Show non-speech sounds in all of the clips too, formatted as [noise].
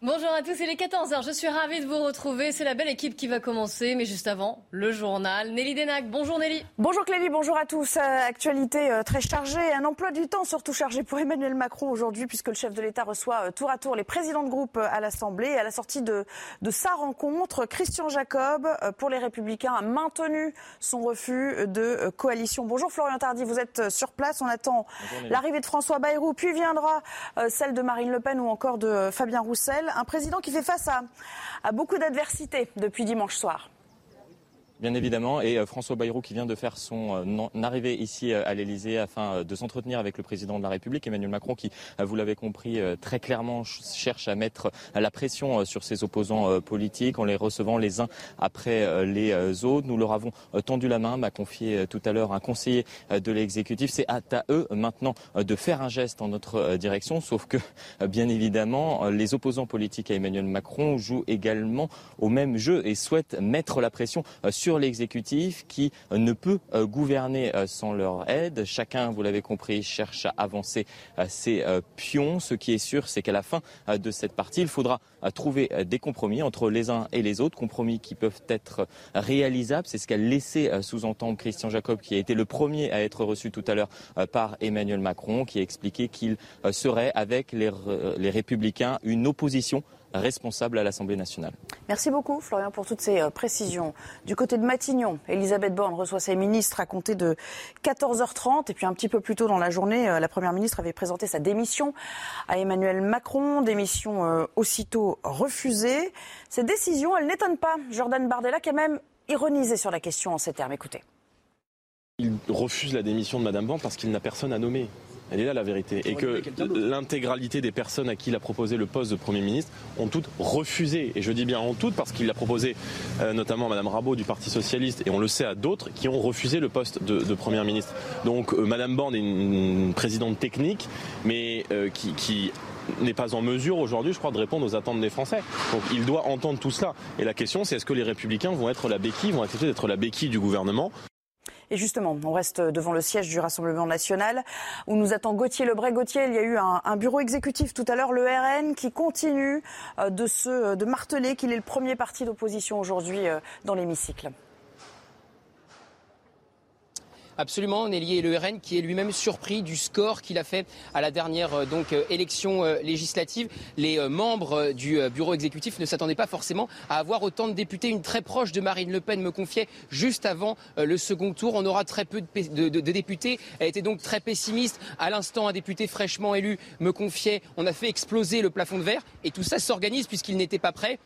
Bonjour à tous, il est 14h, je suis ravie de vous retrouver. C'est la belle équipe qui va commencer, mais juste avant, le journal. Nelly Denac, bonjour Nelly. Bonjour Clélie, bonjour à tous. Euh, Actualité euh, très chargée, un emploi du temps surtout chargé pour Emmanuel Macron aujourd'hui, puisque le chef de l'État reçoit euh, tour à tour les présidents de groupe à l'Assemblée. À la sortie de, de sa rencontre, Christian Jacob, pour les Républicains, a maintenu son refus de coalition. Bonjour Florian Tardy, vous êtes sur place. On attend l'arrivée de François Bayrou, puis viendra celle de Marine Le Pen ou encore de Fabien Roussel un président qui fait face à, beaucoup d'adversités depuis dimanche soir bien évidemment, et euh, François Bayrou qui vient de faire son euh, arrivée ici euh, à l'Elysée afin de s'entretenir avec le président de la République, Emmanuel Macron, qui, vous l'avez compris, très clairement cherche à mettre la pression sur ses opposants politiques en les recevant les uns après les autres. Nous leur avons tendu la main, m'a confié tout à l'heure un conseiller de l'exécutif. C'est à eux maintenant de faire un geste en notre direction, sauf que, bien évidemment, les opposants politiques à Emmanuel Macron jouent également au même jeu et souhaitent mettre la pression sur sur l'exécutif qui ne peut euh, gouverner euh, sans leur aide. Chacun, vous l'avez compris, cherche à avancer euh, ses pions. Ce qui est sûr, c'est qu'à la fin de cette partie, il faudra trouver des compromis entre les uns et les autres, compromis qui peuvent être réalisables. C'est ce qu'a laissé sous-entendre Christian Jacob, qui a été le premier à être reçu tout à l'heure par Emmanuel Macron, qui a expliqué qu'il serait avec les républicains une opposition responsable à l'Assemblée nationale. Merci beaucoup, Florian, pour toutes ces euh, précisions. Du côté de Matignon, Elisabeth Borne reçoit ses ministres à compter de 14h30. Et puis un petit peu plus tôt dans la journée, euh, la Première ministre avait présenté sa démission à Emmanuel Macron. Démission euh, aussitôt refusée. Cette décision, elle n'étonne pas Jordan Bardella, qui a même ironisé sur la question en ces termes. Écoutez. Il refuse la démission de Madame Borne parce qu'il n'a personne à nommer. Elle est là la vérité. Et que l'intégralité des personnes à qui il a proposé le poste de Premier ministre ont toutes refusé. Et je dis bien en toutes parce qu'il a proposé euh, notamment à Mme Rabault du Parti Socialiste et on le sait à d'autres qui ont refusé le poste de, de Premier ministre. Donc euh, Mme Borne est une, présidente technique mais euh, qui, qui n'est pas en mesure aujourd'hui, je crois, de répondre aux attentes des Français. Donc il doit entendre tout cela. Et la question, c'est est-ce que les Républicains vont être la béquille, vont accepter d'être la béquille du gouvernement et justement, on reste devant le siège du Rassemblement national où nous attend Gauthier Lebray. Gauthier, il y a eu un, bureau exécutif tout à l'heure, le RN, qui continue euh, de, se, de marteler qu'il est le premier parti d'opposition aujourd'hui euh, dans l'hémicycle. Absolument, Nelly et le RN qui est lui-même surpris du score qu'il a fait à la dernière euh, donc euh, élection euh, législative. Les membres du bureau exécutif ne s'attendaient pas forcément à avoir autant de députés. Une très proche de Marine Le Pen me confiait juste avant le second tour, on aura très peu de, de députés. Elle était donc très pessimiste. À l'instant, un député fraîchement élu me confiait on a fait exploser le plafond de verre et tout ça s'organise puisqu'il n'était pas prêt.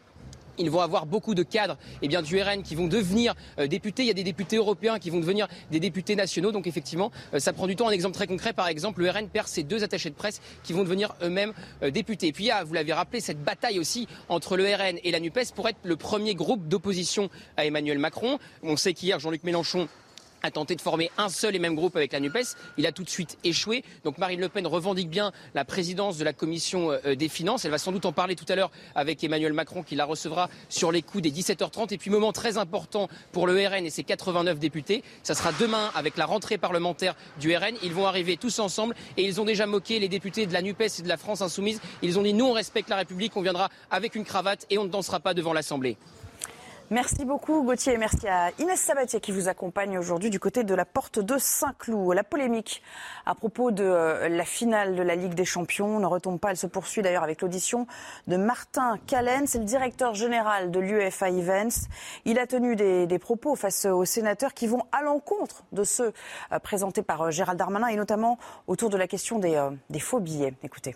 Ils vont avoir beaucoup de cadres eh bien, du RN qui vont devenir euh, députés. Il y a des députés européens qui vont devenir des députés nationaux. Donc effectivement, euh, ça prend du temps. Un exemple très concret, par exemple, le RN perd ses deux attachés de presse qui vont devenir eux-mêmes euh, députés. Et puis il y a, vous l'avez rappelé, cette bataille aussi entre le RN et la NUPES pour être le premier groupe d'opposition à Emmanuel Macron. On sait qu'hier, Jean-Luc Mélenchon a tenté de former un seul et même groupe avec la NUPES. Il a tout de suite échoué. Donc Marine Le Pen revendique bien la présidence de la commission euh, des finances. Elle va sans doute en parler tout à l'heure avec Emmanuel Macron qui la recevra sur les coups des 17h30. Et puis moment très important pour le RN et ses 89 députés. Ça sera demain avec la rentrée parlementaire du RN. Ils vont arriver tous ensemble et ils ont déjà moqué les députés de la NUPES et de la France Insoumise. Ils ont dit nous on respecte la République, on viendra avec une cravate et on ne dansera pas devant l'Assemblée. Merci beaucoup Gauthier et merci à Inès Sabatier qui vous accompagne aujourd'hui du côté de la porte de Saint-Cloud. La polémique à propos de euh, la finale de la Ligue des Champions ne retombe pas. Elle se poursuit d'ailleurs avec l'audition de Martin Callen. C'est le directeur général de l'UEFA Events. Il a tenu des, propos face aux sénateurs qui vont à l'encontre de ceux euh, présentés par euh, Gérald Darmanin et notamment autour de la question des, des faux billets. Écoutez.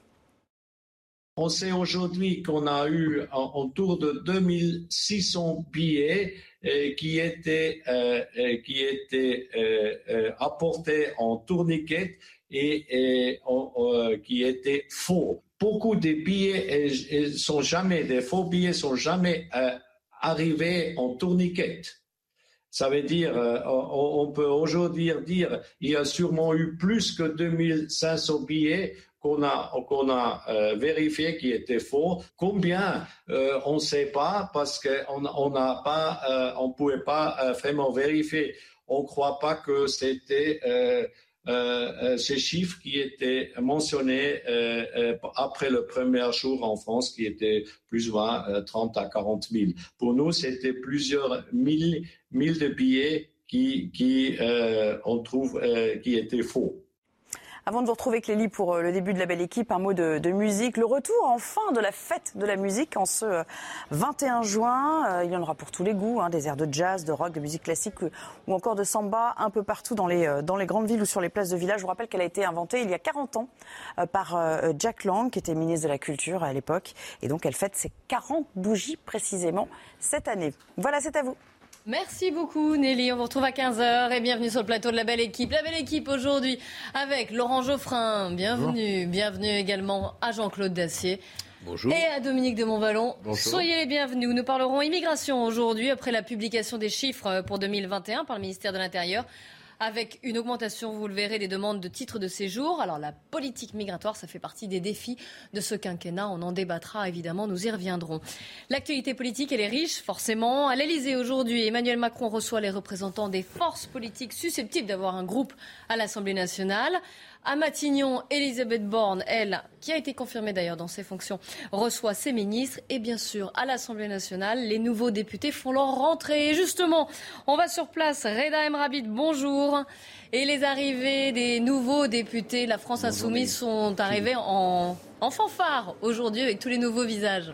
On sait aujourd'hui qu'on a eu autour de 2600 billets euh, qui étaient, euh, euh, apportés en tourniquet et, qui étaient faux. Beaucoup de billets sont jamais, des faux billets sont jamais arrivés en tourniquet. Ça veut dire, on, peut aujourd'hui dire, il y a sûrement eu plus que 2500 billets qu'on a, qu'on a euh, vérifié qui était faux. Combien euh, On ne sait pas parce qu'on on n'a pas, euh, on pouvait pas vraiment vérifier. On ne croit pas que c'était ces chiffres qui étaient mentionnés après le premier jour en France, qui étaient plus ou moins 30 à 40 000. Pour nous, c'était plusieurs mille, mille de billets qui, qui on trouve, qui étaient faux. Avant de vous retrouver, Clélie, pour euh, le début de la belle équipe, un mot de, musique. Le retour, enfin, de la fête de la musique en ce 21 euh, juin. Euh, il y en aura pour tous les goûts, hein, des airs de jazz, de rock, de musique classique ou encore de samba, un peu partout dans les, dans les grandes villes ou sur les places de village. Je vous rappelle qu'elle a été inventée il y a 40 ans par Jack Lang, qui était ministre de la Culture à l'époque. Et donc, elle fête ses 40 bougies précisément cette année. Voilà, c'est à vous. Merci beaucoup Nelly, on vous retrouve à 15h et bienvenue sur le plateau de la belle équipe. La belle équipe aujourd'hui avec Laurent Geoffrin, bienvenue, bienvenue également à Jean-Claude Dacier. Bonjour. Et à Dominique de Montvalon. Bonjour. Soyez les bienvenus. Nous parlerons immigration aujourd'hui après la publication des chiffres pour 2021 par le ministère de l'Intérieur avec une augmentation, vous le verrez, des demandes de titres de séjour. Alors la politique migratoire, ça fait partie des défis de ce quinquennat. On en débattra évidemment, nous y reviendrons. L'actualité politique, elle est riche, forcément. À l'Elysée aujourd'hui, Emmanuel Macron reçoit les représentants des forces politiques susceptibles d'avoir un groupe à l'Assemblée nationale. À Matignon, Elisabeth Borne, elle, qui a été confirmée d'ailleurs dans ses fonctions, reçoit ses ministres. Et bien sûr, à l'Assemblée nationale, les nouveaux députés font leur rentrée. Et justement, on va sur place. Reda Emrabid, bonjour. Et les arrivées des nouveaux députés, la France Insoumise, sont arrivés en, en fanfare aujourd'hui avec tous les nouveaux visages.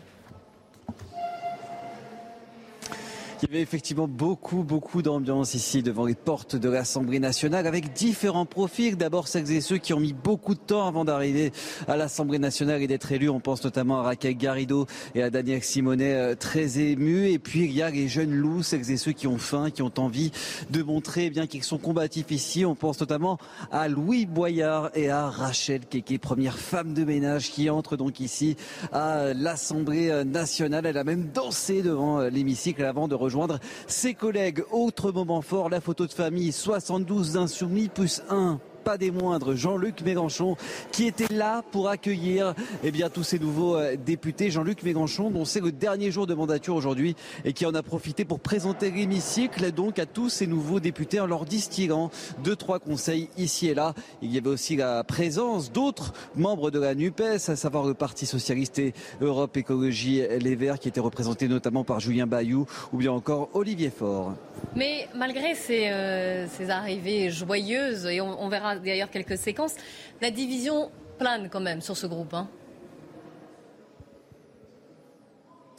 Il y avait effectivement beaucoup, beaucoup d'ambiance ici devant les portes de l'Assemblée nationale avec différents profils. D'abord celles et ceux qui ont mis beaucoup de temps avant d'arriver à l'Assemblée nationale et d'être élus. On pense notamment à Raquel Garrido et à Daniel Simonet, euh, très émus. Et puis il y a les jeunes loups, celles et ceux qui ont faim, qui ont envie de montrer eh bien qu'ils sont combatifs ici. On pense notamment à Louis Boyard et à Rachel Keke, première femme de ménage qui entre donc ici à l'Assemblée nationale. Elle a même dansé devant euh, l'hémicycle avant de rejoindre rejoindre ses collègues. Autre moment fort, la photo de famille, 72 insoumis plus 1 pas des moindres, Jean-Luc Mélenchon, qui était là pour accueillir eh bien, tous ces nouveaux euh, députés. Jean-Luc Mélenchon, dont c'est le dernier jour de mandature aujourd'hui et qui en a profité pour présenter l'hémicycle donc à tous ces nouveaux députés en leur distillant deux, trois conseils ici et là. Il y avait aussi la présence d'autres membres de la NUPES, à savoir le Parti Socialiste et Europe Écologie Les Verts, qui étaient représentés notamment par Julien Bayou ou bien encore Olivier Faure. Mais malgré ces, euh, arrivées joyeuses, et on verra d'ailleurs quelques séquences. La division plane quand même sur ce groupe. Hein.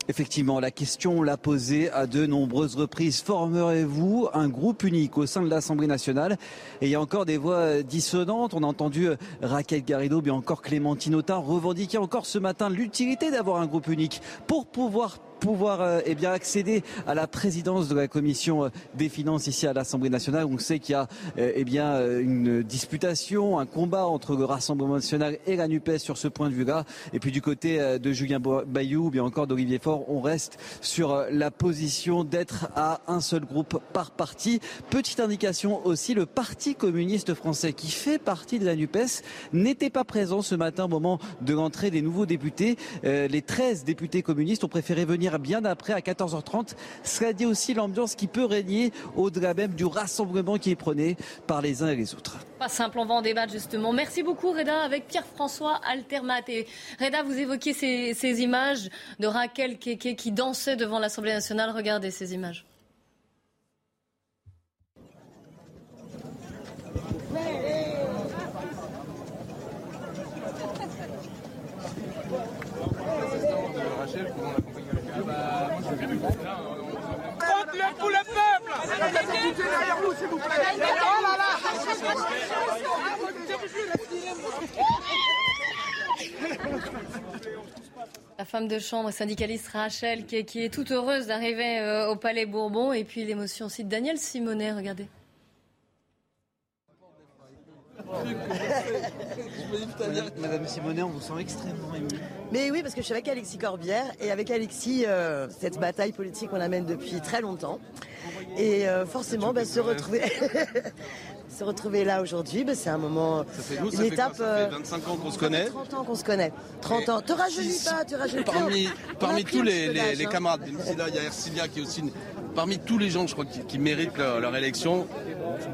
Effectivement, la question l'a posée à de nombreuses reprises. Formerez-vous un groupe unique au sein de l'Assemblée nationale? Et il y a encore des voix dissonantes. On a entendu euh, Raquel Garrido, bien encore Clémentine Autain revendiquer encore ce matin l'utilité d'avoir un groupe unique pour pouvoir pouvoir euh, eh bien, accéder à la présidence de la commission euh, des finances ici à l'Assemblée nationale. On sait qu'il y a euh, eh bien, une disputation, un combat entre le Rassemblement national et la NUPES sur ce point de vue-là. Et puis du côté de Julien Bayou ou bien encore d'Olivier Faure, on reste sur la position d'être à un seul groupe par parti. Petite indication aussi, le Parti communiste français qui fait partie de la NUPES n'était pas présent ce matin au moment de l'entrée des nouveaux députés. Les 13 députés communistes ont préféré venir bien après à 14h30. Cela dit aussi l'ambiance qui peut régner au-delà même du rassemblement qui est prôné par les uns et les autres. Pas simple, on va en débattre justement. Merci beaucoup Reda avec Pierre-François Altermat. Et Reda, vous évoquiez ces, ces images de Raquel Keke qui dansait devant l'Assemblée nationale. Regardez ces images. Derrière nous, s'il vous plaît Oh là là La femme de chambre syndicaliste Rachel qui est, qui est toute heureuse d'arriver euh, au Palais Bourbon et puis l'émotion aussi de Daniel Simonet, regardez. Madame Simonet, on vous sent extrêmement ému. Mais oui, parce que je suis avec Alexis Corbière et avec Alexis, euh, cette bataille politique, on la mène depuis très longtemps. Et euh, forcément, bah, se retrouver. [laughs] se retrouver là aujourd'hui, bah, c'est un moment, Ça fait nous, une ça fait quoi étape. Ça fait euh, 25 ans qu'on se connaît. 30 ans qu'on se connaît. 30 ans. Te rajeunis pas, te rajeunis pas. Parmi, parmi tous les, les- les hein. camarades, il y a Ercilia qui est aussi. une- Parmi tous les gens, je crois, qui, qui méritent leur, leur élection,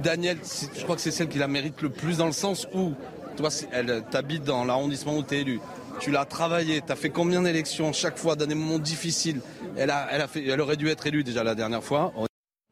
Daniel, je crois que c'est celle qui la mérite le plus dans le sens où, toi, elle t'habite dans l'arrondissement où tu es élu. Tu l'as travaillé, tu as fait combien d'élections chaque fois dans des moments difficiles? Elle, a, elle, a fait, elle aurait dû être élue déjà la dernière fois.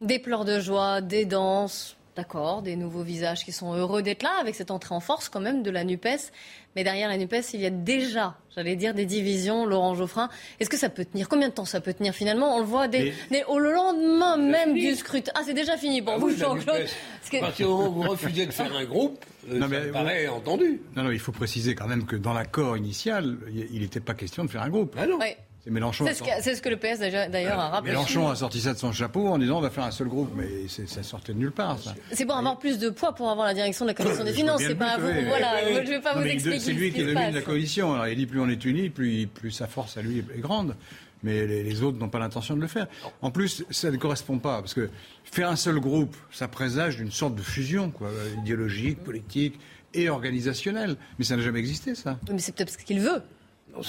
Des pleurs de joie, des danses, d'accord, des nouveaux visages qui sont heureux d'être là avec cette entrée en force quand même de la NUPES. Mais derrière la NUPES, il y a déjà, j'allais dire, des divisions. Laurent Geoffrin, est-ce que ça peut tenir? Combien de temps ça peut tenir finalement? On le voit dès, dès- au lendemain même du scrutin. Ah, c'est déjà fini pour Ah vous, oui, la Jean-Claude que- À partir du moment où vous refusez de faire un groupe, euh, ça me paraît entendu. Non, non, il faut préciser quand même que dans l'accord initial, il n'était pas question de faire un groupe. Ouais. C'est Mélenchon. C'est ce, que, c'est ce que le PS d'ailleurs a rappelé. Mélenchon a sorti ça de son chapeau en disant on va faire un seul groupe, mais ça sortait de nulle part. C'est pour avoir plus de poids pour avoir la direction de la commission des finances. C'est pas à vous. Voilà, je vais pas vous expliquer. C'est lui qui domine la coalition. Alors il dit plus on est unis, plus, plus sa force à lui est grande. Mais les, les autres n'ont pas l'intention de le faire. En plus, ça ne correspond pas, parce que faire un seul groupe, ça présage d'une sorte de fusion, quoi, idéologique, politique et organisationnelle. Mais ça n'a jamais existé, ça. Mais c'est peut-être ce qu'il veut.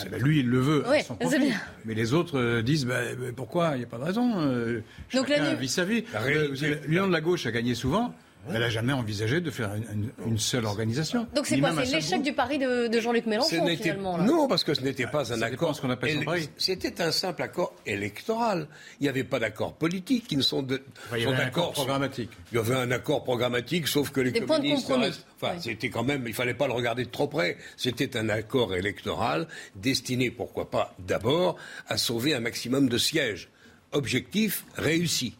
Ah, bah, lui, il le veut. Oui, c'est bien. Mais les autres euh, disent bah, bah, pourquoi? Il n'y a pas de raison. euh, Donc, chacun la sa vie. Euh, L'Union de la gauche a gagné souvent. Elle n'a jamais envisagé de faire une, une- une seule organisation. Donc c'est quoi C'est l'échec du pari de, de Jean-Luc Mélenchon finalement. là. non, parce que ce n'était pas un accord. ce qu'on appelle. C'était un simple accord électoral. Il n'y avait pas d'accord politique. Ils ne sont, de, il y sont avait un d'accord accord programmatique. Il y avait un accord programmatique, sauf que les Des points de communistes compromis. restent- Enfin, Oui. c'était quand même. Il fallait pas le regarder de trop près. C'était un accord électoral destiné, pourquoi pas, d'abord à sauver un maximum de sièges. Objectif réussi.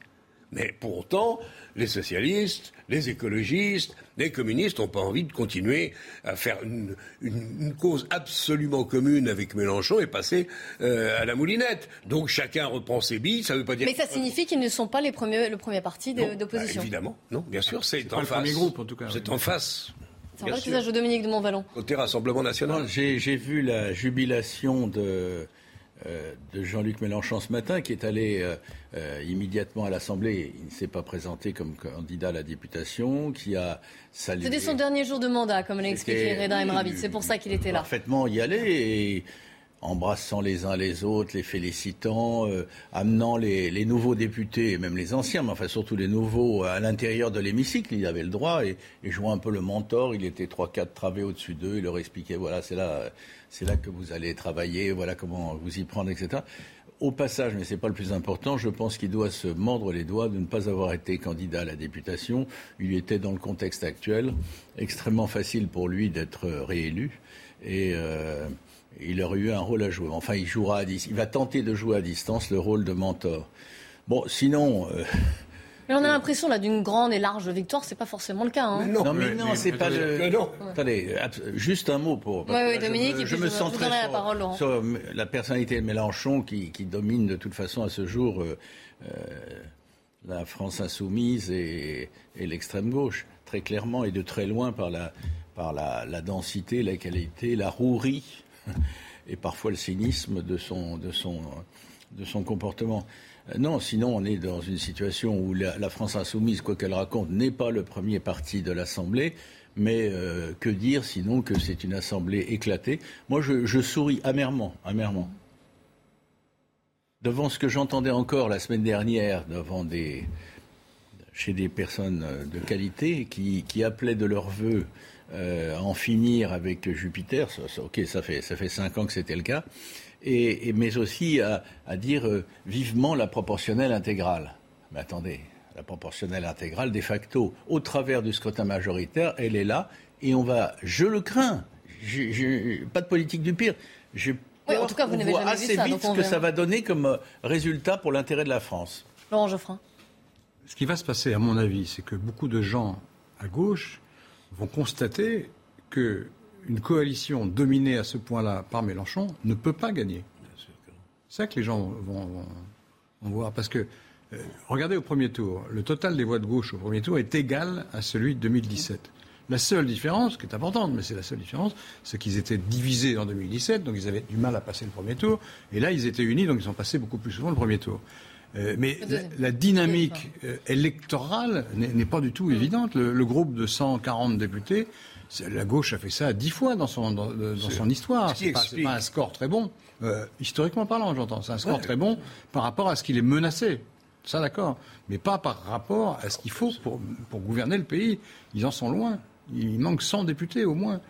Mais pour autant, les socialistes, les écologistes, les communistes n'ont pas envie de continuer à faire une, une- une cause absolument commune avec Mélenchon et passer euh, à la moulinette. Donc chacun reprend ses billes. Ça ne veut pas dire. Mais ça signifie qu'ils ne sont pas les premiers, le premier parti Non, d'opposition. bah, évidemment, non, bien sûr, c'est pas en le face. premier groupe, en tout cas, C'est en face. c'est un vrai Dominique de Montvalon. Côté Rassemblement National. J'ai j'ai vu la jubilation de, euh, de Jean-Luc Mélenchon ce matin, qui est allé euh, euh, immédiatement à l'Assemblée. Il ne s'est pas présenté comme candidat à la députation, qui a salué. C'était son dernier jour de mandat, comme l'a expliqué Reda Emrabi. C'est pour ça qu'il était là. parfaitement y aller et embrassant les uns les autres, les félicitant, euh, amenant les, les nouveaux députés, et même les anciens, mais enfin surtout les nouveaux, à l'intérieur de l'hémicycle. Il avait le droit et, et jouant un peu le mentor. Il était trois, quatre travées au-dessus d'eux. Il leur expliquait voilà, c'est là, c'est là que vous allez travailler, voilà comment vous y prendre, etc. Au passage, mais c'est pas le plus important, je pense qu'il doit se mordre les doigts de ne pas avoir été candidat à la députation. Il était dans le contexte actuel extrêmement facile pour lui d'être réélu et euh, il aurait eu un rôle à jouer. Enfin, il jouera à il va tenter de jouer à distance le rôle de mentor. Bon, sinon. euh, Mais on a l'impression là d'une grande et large victoire, c'est pas forcément le cas. Hein. non, mais non, c'est pas le. Non. Attendez, juste un mot pour. là, je Dominique, je me sens très la sur- parole, Laurent. sur m- la personnalité de Mélenchon qui, qui domine de toute façon à ce jour euh, euh, la France insoumise et, et l'extrême gauche, très clairement et de très loin par la, par la, la densité, la qualité, la rouerie [laughs] et parfois le cynisme de son, de son, de son comportement. Euh, Non, sinon on est dans une situation où la, France insoumise, quoi qu'elle raconte, n'est pas le premier parti de l'Assemblée. Mais euh, que dire sinon que c'est une assemblée éclatée? Moi, je, je souris amèrement, amèrement. Devant ce que j'entendais encore la semaine dernière, devant des, chez des personnes euh, de qualité qui, qui appelaient de leur vœu euh, à en finir avec Jupiter. Ça, ça- ok, ça fait ça fait cinq ans que c'était le cas, et, et- mais aussi à, à dire euh, vivement la proportionnelle intégrale. Mais attendez, la proportionnelle intégrale, de facto, au travers du scrutin majoritaire, elle est là, et on va, je le crains, je- je- pas de politique du pire. Je Oui, en tout cas, vous n'avez vu assez ça, vite ce que ça va donner comme euh, résultat pour l'intérêt de la France. Laurent Geoffrin. Ce qui va se passer, à mon avis, c'est que beaucoup de gens à gauche vont constater que une coalition dominée à ce point-là par Mélenchon ne peut pas gagner. C'est ça que les gens vont, vont- vont voir. Parce que, euh, regardez au premier tour, le total des voix de gauche au premier tour est égal à celui de 2017. La seule différence, qui est importante, mais c'est la seule différence, c'est qu'ils étaient divisés en 2017, donc ils avaient du mal à passer le premier tour. Et là, ils étaient unis, donc ils ont passé beaucoup plus souvent le premier tour. Euh, mais la, dynamique euh, électorale n'est pas du tout évidente. Le, groupe de 140 députés, la gauche a fait ça dix fois dans son, dans, son histoire. Ce n'est pas, un score très bon, euh, historiquement parlant, j'entends. C'est un score très bon par rapport à ce qu'il est menacé. Ça, d'accord. Mais pas par rapport à ce qu'il faut pour, pour gouverner le pays. Ils en sont loin. Il manque 100 députés au moins.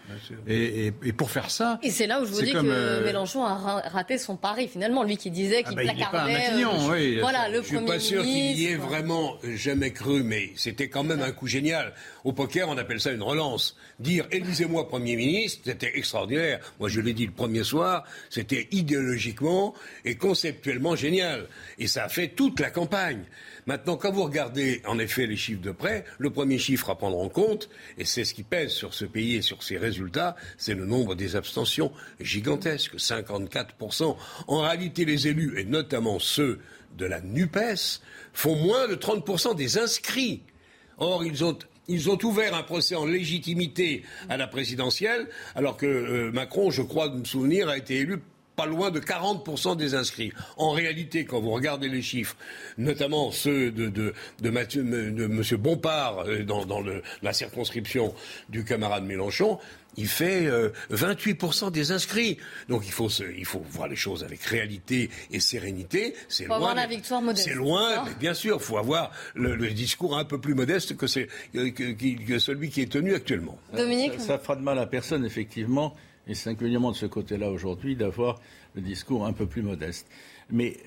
Et, pour faire ça. Et c'est là où je vous dis que euh, Mélenchon a raté son pari finalement. Lui qui disait qu'il ah bah, placardait. Euh, voilà, le je suis pas sûr qu'il y ait vraiment jamais cru, mais c'était quand même un coup génial. Au poker, on appelle ça une relance. Dire élisez-moi Premier ministre, c'était extraordinaire. Moi, je l'ai dit le premier soir, c'était idéologiquement et conceptuellement génial. Et ça a fait toute la campagne. Maintenant, quand vous regardez en effet les chiffres de près, le premier chiffre à prendre en compte, et c'est ce qui pèse sur ce pays et sur ses résultats, c'est le nombre des abstentions gigantesques, 54%. En réalité, les élus, et notamment ceux de la NUPES, font moins de 30% des inscrits. Or, ils ont ils ont ouvert un procès en légitimité à la présidentielle, alors que euh, Macron, je crois de me souvenir, a été élu pas loin de 40% des inscrits. En réalité, quand vous regardez les chiffres, notamment ceux de, de, de, Mathieu, de M. Bompard euh, dans, dans le, la circonscription du camarade Mélenchon, il fait 28% euh, des inscrits. Donc il faut, se, il faut voir les choses avec réalité et sérénité. C'est loin. la victoire modeste. C'est loin, mais bien sûr, il faut avoir le, le, discours un peu plus modeste que, que, que, celui qui est tenu actuellement. Dominique ça, ça fera de mal à personne, effectivement et singulièrement de ce côté-là aujourd'hui, d'avoir le discours un peu plus modeste. Mais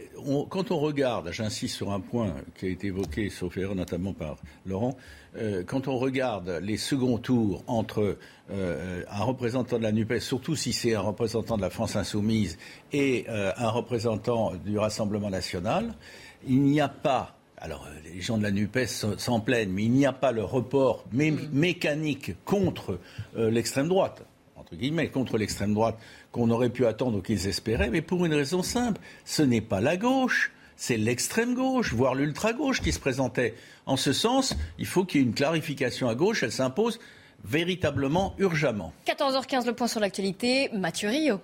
quand on regarde, j'insiste sur un point qui a été évoqué, sauf erreur notamment par Laurent, euh, quand on regarde les seconds tours entre euh, un représentant de la NUPES, surtout si c'est un représentant de la France insoumise, et euh, un représentant du Rassemblement national, il n'y a pas alors, les gens de la NUPES s'en plaignent, mais il n'y a pas le report mm. mécanique contre l'extrême droite contre l'extrême droite qu'on aurait pu attendre ou qu'ils espéraient, mais pour une raison simple, ce n'est pas la gauche, c'est l'extrême gauche, voire l'ultra gauche qui se présentait. En ce sens, il faut qu'il y ait une clarification à gauche, elle s'impose véritablement urgemment. 14h15, le point sur l'actualité, Mathieu Rio.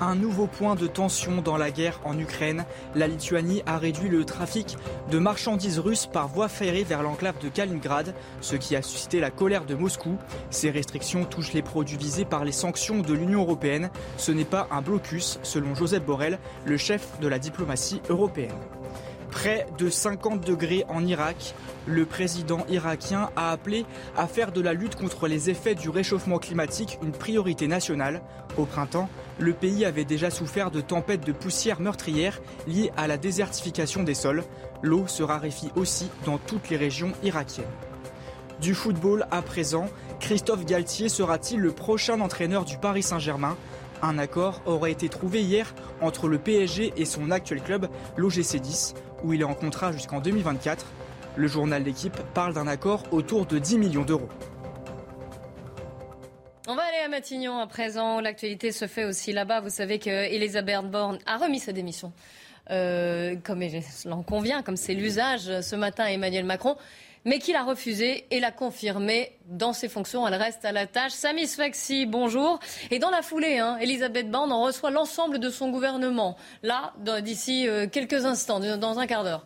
Un nouveau point de tension dans la guerre en Ukraine. La Lituanie a réduit le trafic de marchandises russes par voie ferrée vers l'enclave de Kaliningrad, ce qui a suscité la colère de Moscou. Ces restrictions touchent les produits visés par les sanctions de l'Union européenne. Ce n'est pas un blocus, selon Joseph Borrell, le chef de la diplomatie européenne. Près de 50 degrés en Irak, le président irakien a appelé à faire de la lutte contre les effets du réchauffement climatique une priorité nationale. Au printemps, le pays avait déjà souffert de tempêtes de poussière meurtrières liées à la désertification des sols. L'eau se raréfie aussi dans toutes les régions irakiennes. Du football à présent, Christophe Galtier sera-t-il le prochain entraîneur du Paris Saint-Germain? Un accord aurait été trouvé hier entre le PSG et son actuel club, l'OGC 10, où il est en contrat jusqu'en 2024. Le journal L'équipe parle d'un accord autour de 10 millions d'euros. On va aller à Matignon à présent. L'actualité se fait aussi là-bas. Vous savez qu'Elisabeth Borne a remis sa démission. Euh, comme l'en convient, comme c'est l'usage ce matin à Emmanuel Macron, mais qu'il a refusé et l'a confirmé dans ses fonctions. Elle reste à la tâche. Samy Sfaxi, bonjour. Et dans la foulée, hein, Elisabeth Borne en reçoit l'ensemble de son gouvernement. Là, d'ici euh, quelques instants, dans un quart d'heure.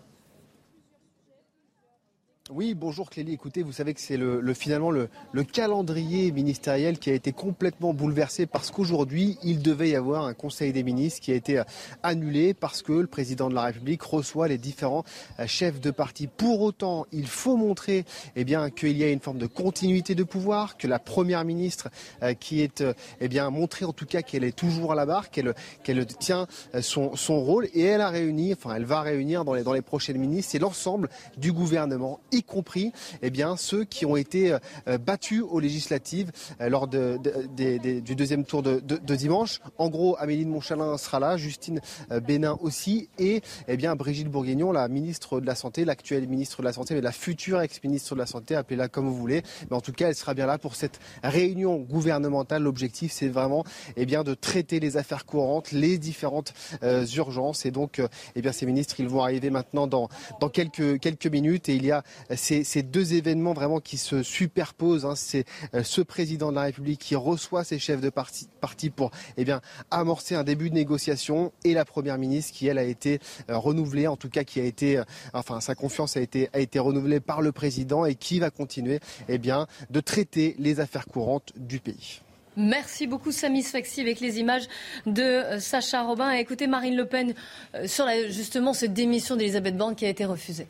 Oui, bonjour Clélie. Écoutez, vous savez que c'est le, finalement le, calendrier ministériel qui a été complètement bouleversé parce qu'aujourd'hui, il devait y avoir un Conseil des ministres qui a été euh, annulé parce que le président de la République reçoit les différents euh, chefs de parti. Pour autant, il faut montrer eh bien, qu'il y a une forme de continuité de pouvoir, que la première ministre euh, qui est eh bien, montré en tout cas qu'elle est toujours à la barre, qu'elle qu'elle tient son, son, rôle et elle a réuni, enfin elle va réunir dans les, dans les prochaines ministres, c'est l'ensemble du gouvernement, y compris eh bien, ceux qui ont été battus aux législatives lors du deuxième tour de, dimanche. En gros, Amélie de Montchalin sera là, Justine Bénin aussi, et eh bien, Brigitte Bourguignon, la ministre de la Santé, l'actuelle ministre de la Santé, mais la future ex-ministre de la Santé, appelez-la comme vous voulez. Mais en tout cas, elle sera bien là pour cette réunion gouvernementale. L'objectif, c'est vraiment eh bien, de traiter les affaires courantes, les différentes euh, urgences. Et donc, euh, eh bien, ces ministres, ils vont arriver maintenant dans, dans quelques, quelques minutes. Et il y a ces, deux événements vraiment qui se superposent. Hein. C'est euh, ce président de la République qui reçoit ses chefs de parti, pour eh amorcer un début de négociation et la première ministre qui, elle, a été renouvelée, en tout cas qui a été, enfin, sa confiance a été, renouvelée par le président et qui va continuer eh de traiter les affaires courantes du pays. Merci beaucoup Samy Sfaxi avec les images de euh, Sacha Robin. Écoutez Marine Le Pen euh, sur justement cette démission d'Elisabeth Borne qui a été refusée.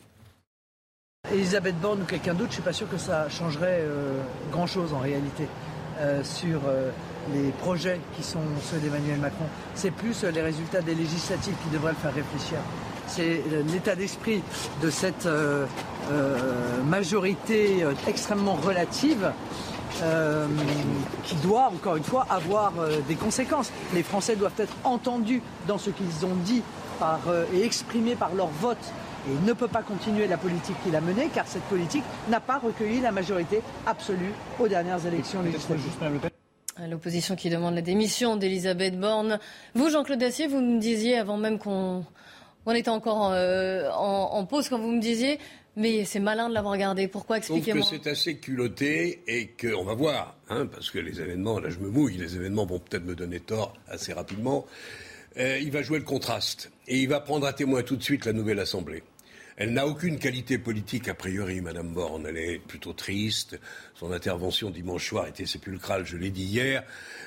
Elisabeth Borne ou quelqu'un d'autre, je ne suis pas sûr que ça changerait euh, grand-chose en réalité sur les projets qui sont ceux d'Emmanuel Macron. C'est plus les résultats des législatives qui devraient le faire réfléchir. C'est l'état d'esprit de cette majorité extrêmement relative euh, qui doit, encore une fois, avoir euh, des conséquences. Les Français doivent être entendus dans ce qu'ils ont dit euh, et exprimé par leur vote. Et il ne peut pas continuer la politique qu'il a menée, car cette politique n'a pas recueilli la majorité absolue aux dernières élections législatives. L'opposition qui demande la démission d'Elisabeth Borne. Vous, Jean-Claude Dacier, vous me disiez avant même qu'on était encore en, pause, quand vous me disiez mais c'est malin de l'avoir regardé. Pourquoi Expliquez-moi. que c'est assez culotté et qu'on va voir, hein, parce que les événements, là je me mouille, les événements vont peut-être me donner tort assez rapidement. Euh, il va jouer le contraste et il va prendre à témoin tout de suite la nouvelle Assemblée. Elle n'a aucune qualité politique a priori, Madame Borne. Elle est plutôt triste. Son intervention dimanche soir était sépulcrale, je l'ai dit hier.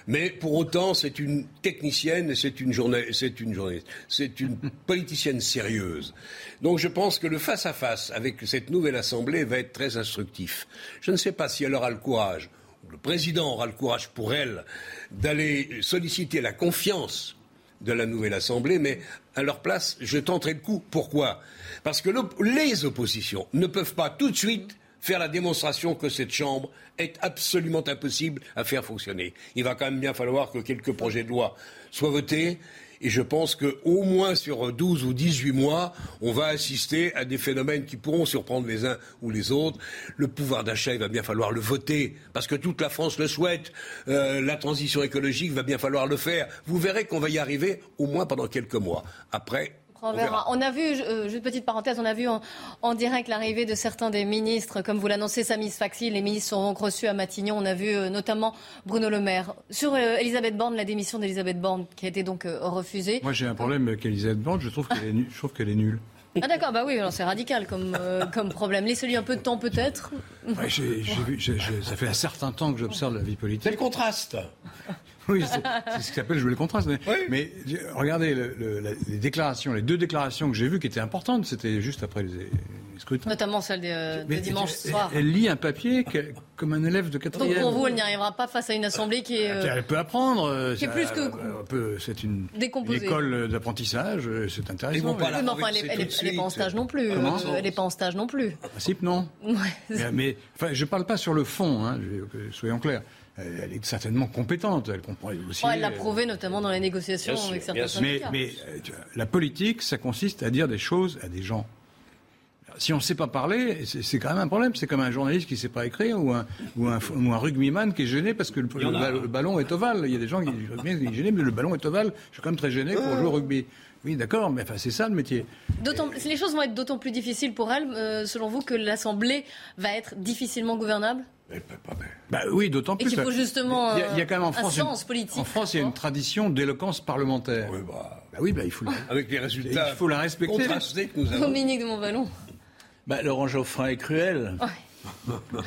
Mais pour autant, c'est une technicienne, c'est une c'est une journaliste, c'est une [laughs] politicienne sérieuse. Donc je pense que le face à face avec cette nouvelle assemblée va être très instructif. Je ne sais pas si elle aura le courage, ou le président aura le courage pour elle d'aller solliciter la confiance de la nouvelle Assemblée, mais à leur place, je tenterai le coup. Pourquoi? Parce que les oppositions ne peuvent pas tout de suite faire la démonstration que cette Chambre est absolument impossible à faire fonctionner. Il va quand même bien falloir que quelques projets de loi soient votés et je pense qu'au moins sur 12 ou 18 mois, on va assister à des phénomènes qui pourront surprendre les uns ou les autres. Le pouvoir d'achat, il va bien falloir le voter, parce que toute la France le souhaite. Euh, la transition écologique, il va bien falloir le faire. Vous verrez qu'on va y arriver au moins pendant quelques mois. Après, on, a vu, euh, juste petite parenthèse, on a vu en, direct l'arrivée de certains des ministres, comme vous l'annoncez, Samis Faxi, les ministres sont reçus à Matignon. On a vu euh, notamment Bruno Le Maire. Sur euh, Elisabeth Borne, la démission d'Elisabeth Borne, qui a été donc refusée. Moi, j'ai un problème avec Elisabeth Borne, je trouve qu'elle est, nulle. Ah d'accord, bah oui, c'est radical comme, comme problème. Laissez-lui un peu de temps peut-être. ça fait un certain temps que j'observe la vie politique. C'est le contraste. [laughs] Oui, c'est ce qu'appelle jouer le contraste. Mais, regardez les déclarations, les deux déclarations que j'ai vues qui étaient importantes, c'était juste après les, scrutins. Notamment celle de, dimanche soir. Elle, lit un papier comme un élève de quatrième. Donc pour vous, elle n'y arrivera pas face à une assemblée qui est. Elle peut apprendre. Euh, qui est plus que. Euh, c'est une, école d'apprentissage, euh, c'est intéressant. Pas mais enfin, elle n'est pas en stage non plus. elle n'est pas en stage non plus. En principe, non. mais, enfin, je ne parle pas sur le fond, hein, soyons clairs elle est certainement compétente. Elle comprend aussi. elle l'a prouvé notamment dans les négociations avec certains syndicats. Mais, euh, la politique, ça consiste à dire des choses à des gens. Si on ne sait pas parler, c'est quand même un problème. C'est comme un journaliste qui ne sait pas écrire ou un, ou, un, ou un rugbyman qui est gêné parce que le, ballon est ovale. Il y a des gens qui sont gênés, mais le ballon est ovale. Je suis quand même très gêné pour jouer au rugby. Oui, d'accord, mais enfin, c'est ça le métier. Les choses vont être d'autant plus difficiles pour elle, euh, selon vous, que l'Assemblée va être difficilement gouvernable? Bah oui, d'autant plus. Et qu'il faut justement il y, a, quand même en France, un sens politique. En France, il y a une tradition d'éloquence parlementaire. Oui, bah, bah oui, bah, il faut [laughs] avec les résultats. Il faut la respecter. Que nous avons. Dominique de Montballon. Bah, Laurent Geoffrin est cruel.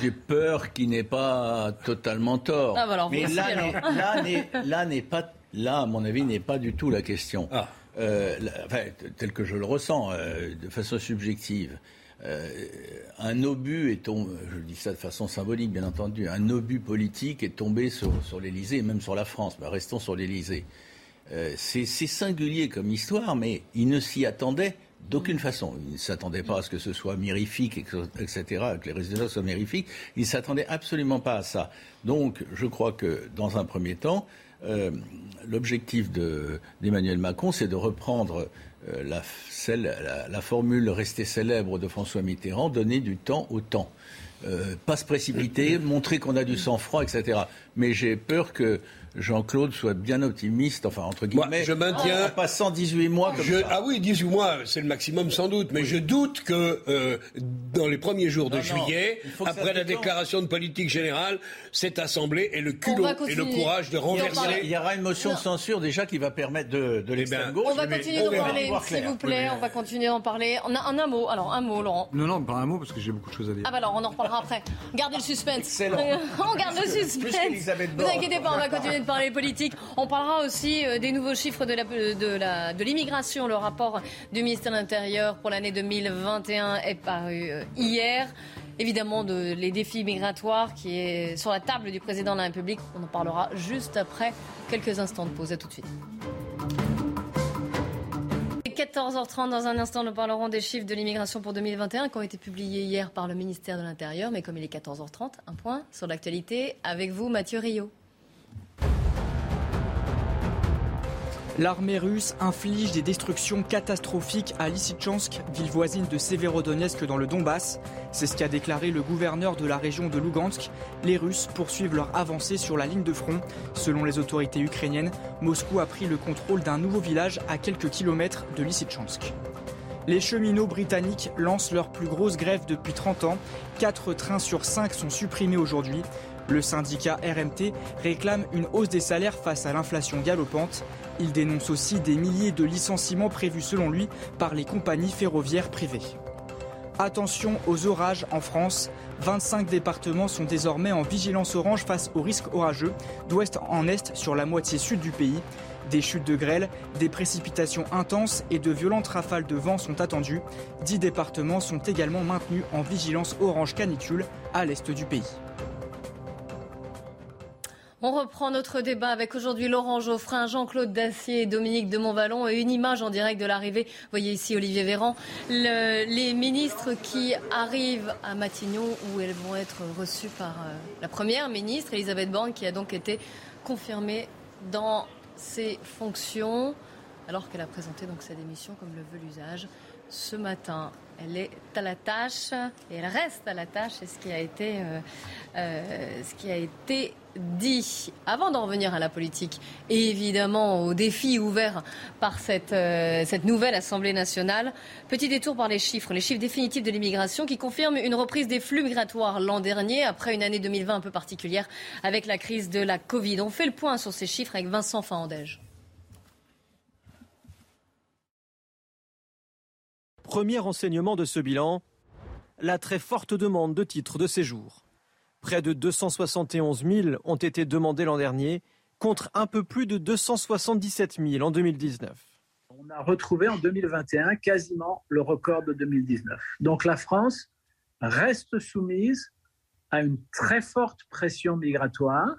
J'ai peur qu'il n'ait pas totalement tort. Ah, bah alors, Mais là, n'est pas, là, à mon avis, n'est pas du tout la question. Ah. Euh, enfin, tel que je le ressens, euh, de façon subjective. Euh, un obus est tombé, je dis ça de façon symbolique bien entendu, un obus politique est tombé sur, sur l'Elysée et même sur la France. Mais restons sur l'Elysée. Euh, c'est singulier comme histoire, mais il ne s'y attendait D'aucune façon. Il ne s'attendait pas à ce que ce soit mirifique, etc., que les résultats soient mirifiques. Il ne s'attendait absolument pas à ça. Donc, je crois que, dans un premier temps, euh, l'objectif d'Emmanuel Macron, c'est de reprendre euh, la, formule restée célèbre de François Mitterrand, donner du temps au temps. Euh, pas se précipiter, [coughs] montrer qu'on a du sang-froid, etc. Mais j'ai peur que Jean-Claude soit bien optimiste, enfin entre guillemets. Moi, je maintiens. En passant 18 mois comme ça. Ah oui, 18 mois, c'est le maximum sans doute. Mais je doute que euh, dans les premiers jours de juillet, après la déclaration de politique générale, cette Assemblée ait le culot et le courage de renverser. Il y aura une motion de censure déjà qui va permettre de, de l'extrême eh gauche. On va continuer d'en parler, s'il vous plaît. On va continuer d'en parler. En un, un, mot, alors un mot, Laurent. Non, non, pas un mot parce que j'ai beaucoup de choses à dire. Ah bah alors, on en après. Gardez le suspense. Excellent. [laughs] on garde le suspense. Vous inquiétez pas, on va continuer de parler politique. On parlera aussi euh, des nouveaux chiffres de l'immigration. Le rapport du ministère de l'Intérieur pour l'année 2021 est paru euh, hier. Évidemment, de, les défis migratoires qui est sur la table du président de la République. On en parlera juste après quelques instants de pause. À tout de suite. 14h30 dans un instant, nous parlerons des chiffres de l'immigration pour 2021 qui ont été publiés hier par le ministère de l'Intérieur. Mais comme il est 14h30, un point sur l'actualité avec vous, Mathieu Rio. L'armée russe inflige des destructions catastrophiques à Lysychansk, ville voisine de Severodonetsk dans le Donbass. C'est ce qu'a déclaré le gouverneur de la région de Lugansk. Les Russes poursuivent leur avancée sur la ligne de front. Selon les autorités ukrainiennes, Moscou a pris le contrôle d'un nouveau village à quelques kilomètres de Lysychansk. Les cheminots britanniques lancent leur plus grosse grève depuis 30 ans. Quatre trains sur cinq sont supprimés aujourd'hui. Le syndicat RMT réclame une hausse des salaires face à l'inflation galopante. Il dénonce aussi des milliers de licenciements prévus selon lui par les compagnies ferroviaires privées. Attention aux orages en France. 25 départements sont désormais en vigilance orange face aux risques orageux, d'ouest en est sur la moitié sud du pays. Des chutes de grêle, des précipitations intenses et de violentes rafales de vent sont attendues. 10 départements sont également maintenus en vigilance orange canicule à l'est du pays. On reprend notre débat avec aujourd'hui Laurent Geoffrin, Jean-Claude Dacier et Dominique de Montvalon et une image en direct de l'arrivée. Voyez ici Olivier Véran, les ministres qui arrivent à Matignon où elles vont être reçues par euh, la première ministre Elisabeth Borne qui a donc été confirmée dans ses fonctions alors qu'elle a présenté donc sa démission comme le veut l'usage ce matin. Elle est à la tâche et elle reste à la tâche. C'est ce qui a été, euh, euh, ce qui a été dit. Avant d'en revenir à la politique et évidemment aux défis ouverts par cette, euh, cette nouvelle Assemblée nationale, petit détour par les chiffres, les chiffres définitifs de l'immigration qui confirment une reprise des flux migratoires l'an dernier après une année 2020 un peu particulière avec la crise de la Covid. On fait le point sur ces chiffres avec Vincent Fahandège. Premier enseignement de ce bilan, la très forte demande de titres de séjour. Près de 271 000 ont été demandés l'an dernier, contre un peu plus de 277 000 en 2019. On a retrouvé en 2021 quasiment le record de 2019. Donc la France reste soumise à une très forte pression migratoire.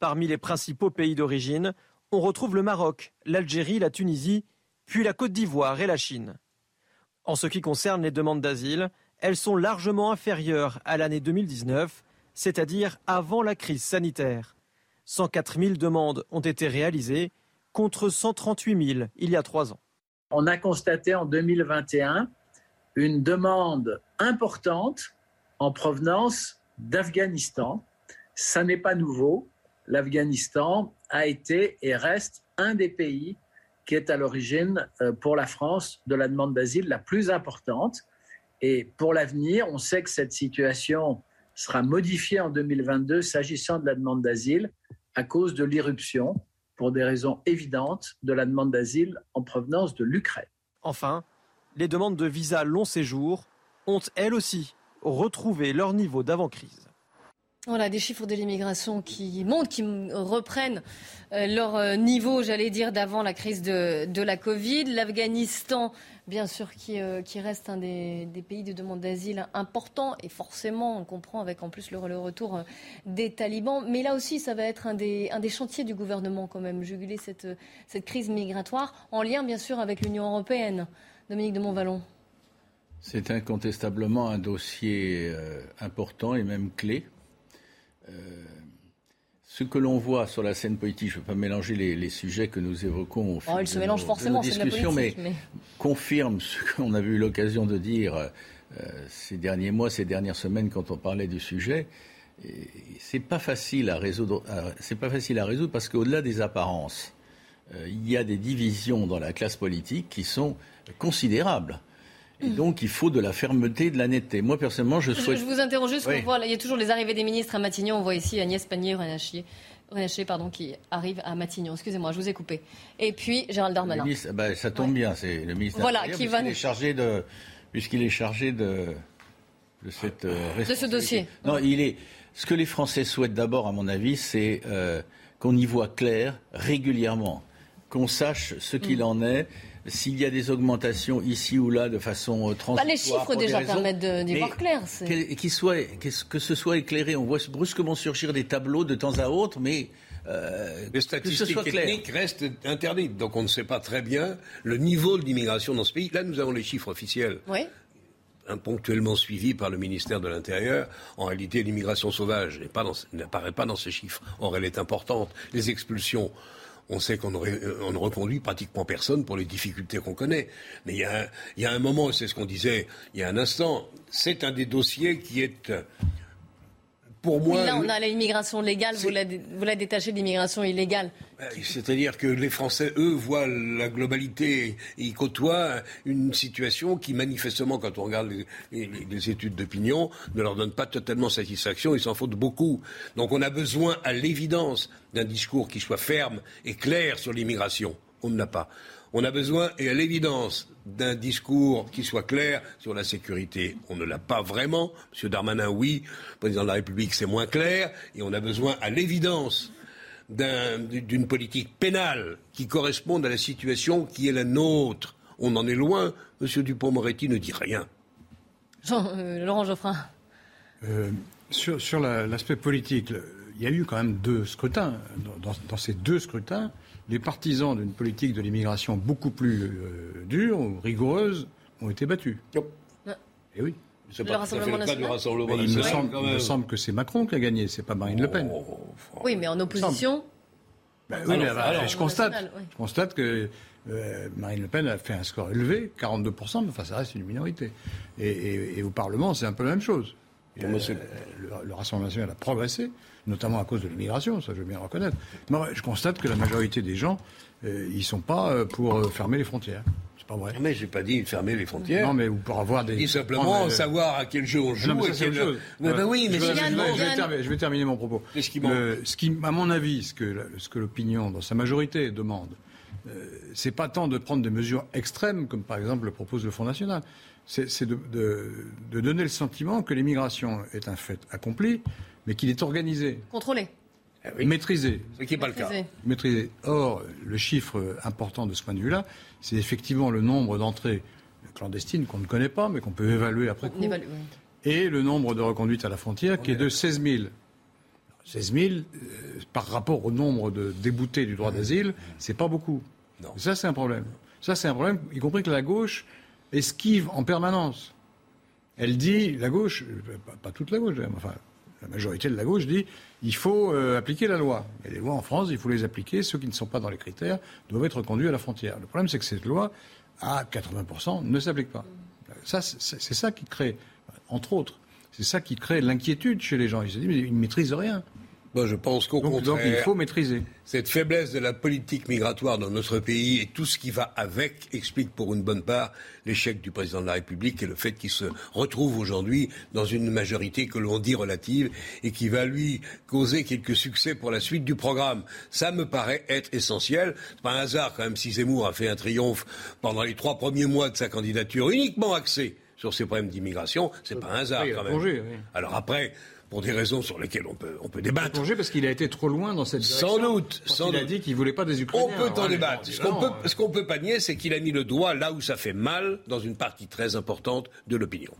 Parmi les principaux pays d'origine, on retrouve le Maroc, l'Algérie, la Tunisie, puis la Côte d'Ivoire et la Chine. En ce qui concerne les demandes d'asile, elles sont largement inférieures à l'année 2019, c'est-à-dire avant la crise sanitaire. 104 000 demandes ont été réalisées contre 138 000 il y a trois ans. On a constaté en 2021 une demande importante en provenance d'Afghanistan. Ça n'est pas nouveau. L'Afghanistan a été et reste un des pays qui est à l'origine euh, pour la France de la demande d'asile la plus importante. Et pour l'avenir, on sait que cette situation sera modifiée en 2022 s'agissant de la demande d'asile à cause de l'irruption, pour des raisons évidentes, de la demande d'asile en provenance de l'Ukraine. Enfin, les demandes de visa long séjour ont elles aussi retrouvé leur niveau d'avant-crise. Voilà, des chiffres de l'immigration qui montent, qui reprennent euh, leur euh, niveau, j'allais dire, d'avant la crise de, la Covid. L'Afghanistan, bien sûr, qui, euh, reste un des, pays de demande d'asile important. Et forcément, on comprend avec en plus le, retour des talibans. Mais là aussi, ça va être un des, chantiers du gouvernement quand même, juguler cette, crise migratoire, en lien bien sûr avec l'Union européenne. Dominique de Montvalon. C'est incontestablement un dossier important et même clé. Euh, ce que l'on voit sur la scène politique, je ne veux pas mélanger les, sujets que nous évoquons au fil oh, il se mélange forcément, de discussions, mais, confirme ce qu'on avait eu l'occasion de dire euh, ces derniers mois, ces dernières semaines quand on parlait du sujet. C'est pas facile à résoudre. C'est pas facile à résoudre parce qu'au-delà des apparences, il y a des divisions dans la classe politique qui sont considérables. Et donc, il faut de la fermeté, de la netteté. Moi, personnellement, je souhaite. Je, vous interroge juste, il y a toujours les arrivées des ministres à Matignon. On voit ici Agnès Pannier-Runacher pardon, qui arrive à Matignon. Excusez-moi, je vous ai coupé. Et puis, Gérald Darmanin. Bah, ça tombe bien, c'est le ministre voilà, qui va... est chargé de, puisqu'il est chargé de, de cette euh, De ce dossier. Non, il est. Ce que les Français souhaitent d'abord, à mon avis, c'est euh, qu'on y voit clair régulièrement, qu'on sache ce qu'il mm. en est s'il y a des augmentations ici ou là de façon euh, transitoire. Bah, les chiffres déjà permettent d'y voir clair. Qu soit, que ce soit éclairé. On voit brusquement surgir des tableaux de temps à autre, mais euh, les statistiques techniques restent interdites, donc on ne sait pas très bien le niveau de l'immigration dans ce pays. Là, nous avons les chiffres officiels. Oui. Ponctuellement suivis par le ministère de l'Intérieur. En réalité, l'immigration sauvage n'apparaît pas dans ces chiffres. Or, elle est importante. Les expulsions on sait qu'on euh, ne reconduit pratiquement personne pour les difficultés qu'on connaît. Mais il y, a il y a un moment, c'est ce qu'on disait il y a un instant, c'est un des dossiers qui est pour moi. là, on a l'immigration légale, vous la, vous la détachez de l'immigration illégale. Ben, c'est-à-dire que les Français, eux, voient la globalité, ils côtoient une situation qui, manifestement, quand on regarde les, études d'opinion, ne leur donne pas totalement satisfaction, ils s'en foutent beaucoup. Donc on a besoin, à l'évidence, d'un discours qui soit ferme et clair sur l'immigration. On ne l'a pas. On a besoin, et à l'évidence, d'un discours qui soit clair sur la sécurité. On ne l'a pas vraiment. Monsieur Darmanin, oui. Le président de la République, c'est moins clair. Et on a besoin, à l'évidence, d'une politique pénale qui corresponde à la situation qui est la nôtre. On en est loin. Monsieur Dupont-Moretti ne dit rien. Jean, euh, Laurent Geoffrin. Euh, sur, l'aspect politique, il y a eu quand même deux scrutins. dans ces deux scrutins, les partisans d'une politique de l'immigration beaucoup plus euh, dure ou rigoureuse ont été battus. Et eh oui. Le Rassemblement national. il, me semble, que c'est Macron qui a gagné, c'est pas Marine Le Pen. Oh, oui, mais en opposition. Ben oui, mais, je, constate, je constate que euh, Marine Le Pen a fait un score élevé, 42%, mais enfin, ça reste une minorité. Et, au Parlement, c'est un peu la même chose. Euh, le, le, Rassemblement national a progressé, notamment à cause de l'immigration, ça je veux bien le reconnaître. Mais je constate que la majorité des gens, euh, ils ne sont pas euh, pour euh, fermer les frontières. C'est pas vrai. Mais j'ai pas dit fermer les frontières. Non, mais pour avoir des. Dit simplement savoir à quel jeu on joue. Non, mais quel... chose. Ben oui, mais je, vais, je, vais terminer, mon propos. Ce qui, ce qui, à mon avis, ce que, ce que l'opinion, dans sa majorité, demande, euh, c'est pas tant de prendre des mesures extrêmes, comme par exemple le propose le Front National. C'est de, de, de donner le sentiment que l'immigration est un fait accompli, mais qu'il est organisé. Contrôlé. Eh maîtrisé. Ce qui n'est pas le cas. Maîtrisé. Or, le chiffre important de ce point de vue-là, c'est effectivement le nombre d'entrées clandestines qu'on ne connaît pas, mais qu'on peut évaluer après coup. Et le nombre de reconduites à la frontière, qui est de 16 000. 16 000, par rapport au nombre de déboutés du droit d'asile, c'est pas beaucoup. Ça, c'est un problème. Ça, c'est un problème, y compris que la gauche esquive en permanence. Elle dit, la gauche, pas toute la gauche, enfin, la majorité de la gauche dit il faut euh, appliquer la loi. Et les lois en France, il faut les appliquer. Ceux qui ne sont pas dans les critères doivent être conduits à la frontière. Le problème, c'est que cette loi, à 80%, ne s'applique pas. C'est ça qui crée, entre autres, c'est ça qui crée l'inquiétude chez les gens. Ils se disent mais ils ne maîtrisent rien je pense qu'au contraire, donc il faut maîtriser. Cette faiblesse de la politique migratoire dans notre pays et tout ce qui va avec explique pour une bonne part l'échec du président de la République et le fait qu'il se retrouve aujourd'hui dans une majorité que l'on dit relative et qui va lui causer quelques succès pour la suite du programme. Ça me paraît être essentiel. C'est pas un hasard quand même si Zemmour a fait un triomphe pendant les trois premiers mois de sa candidature uniquement axé sur ces problèmes d'immigration. C'est pas un hasard quand même. Alors après pour des raisons sur lesquelles on peut, on peut débattre. parce qu'il a été trop loin dans cette direction. Sans doute. Sans il a dit qu'il voulait pas des Ukrainiens. On peut en débattre. Ce qu'on peut, ce qu'on peut pas nier, c'est qu'il a mis le doigt là où ça fait mal dans une partie très importante de l'opinion.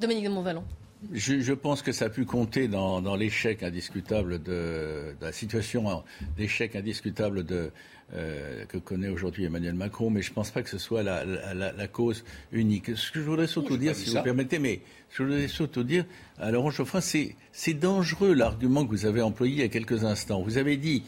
Dominique de Montvalon. je, pense que ça a pu compter dans, l'échec indiscutable de, la situation d'échec indiscutable de, euh, que connaît aujourd'hui Emmanuel Macron, mais je ne pense pas que ce soit la, cause unique. Ce que je voudrais surtout dire, si vous permettez, mais je voudrais surtout dire à Laurent Geoffrin, c'est dangereux l'argument que vous avez employé il y a quelques instants. Vous avez dit,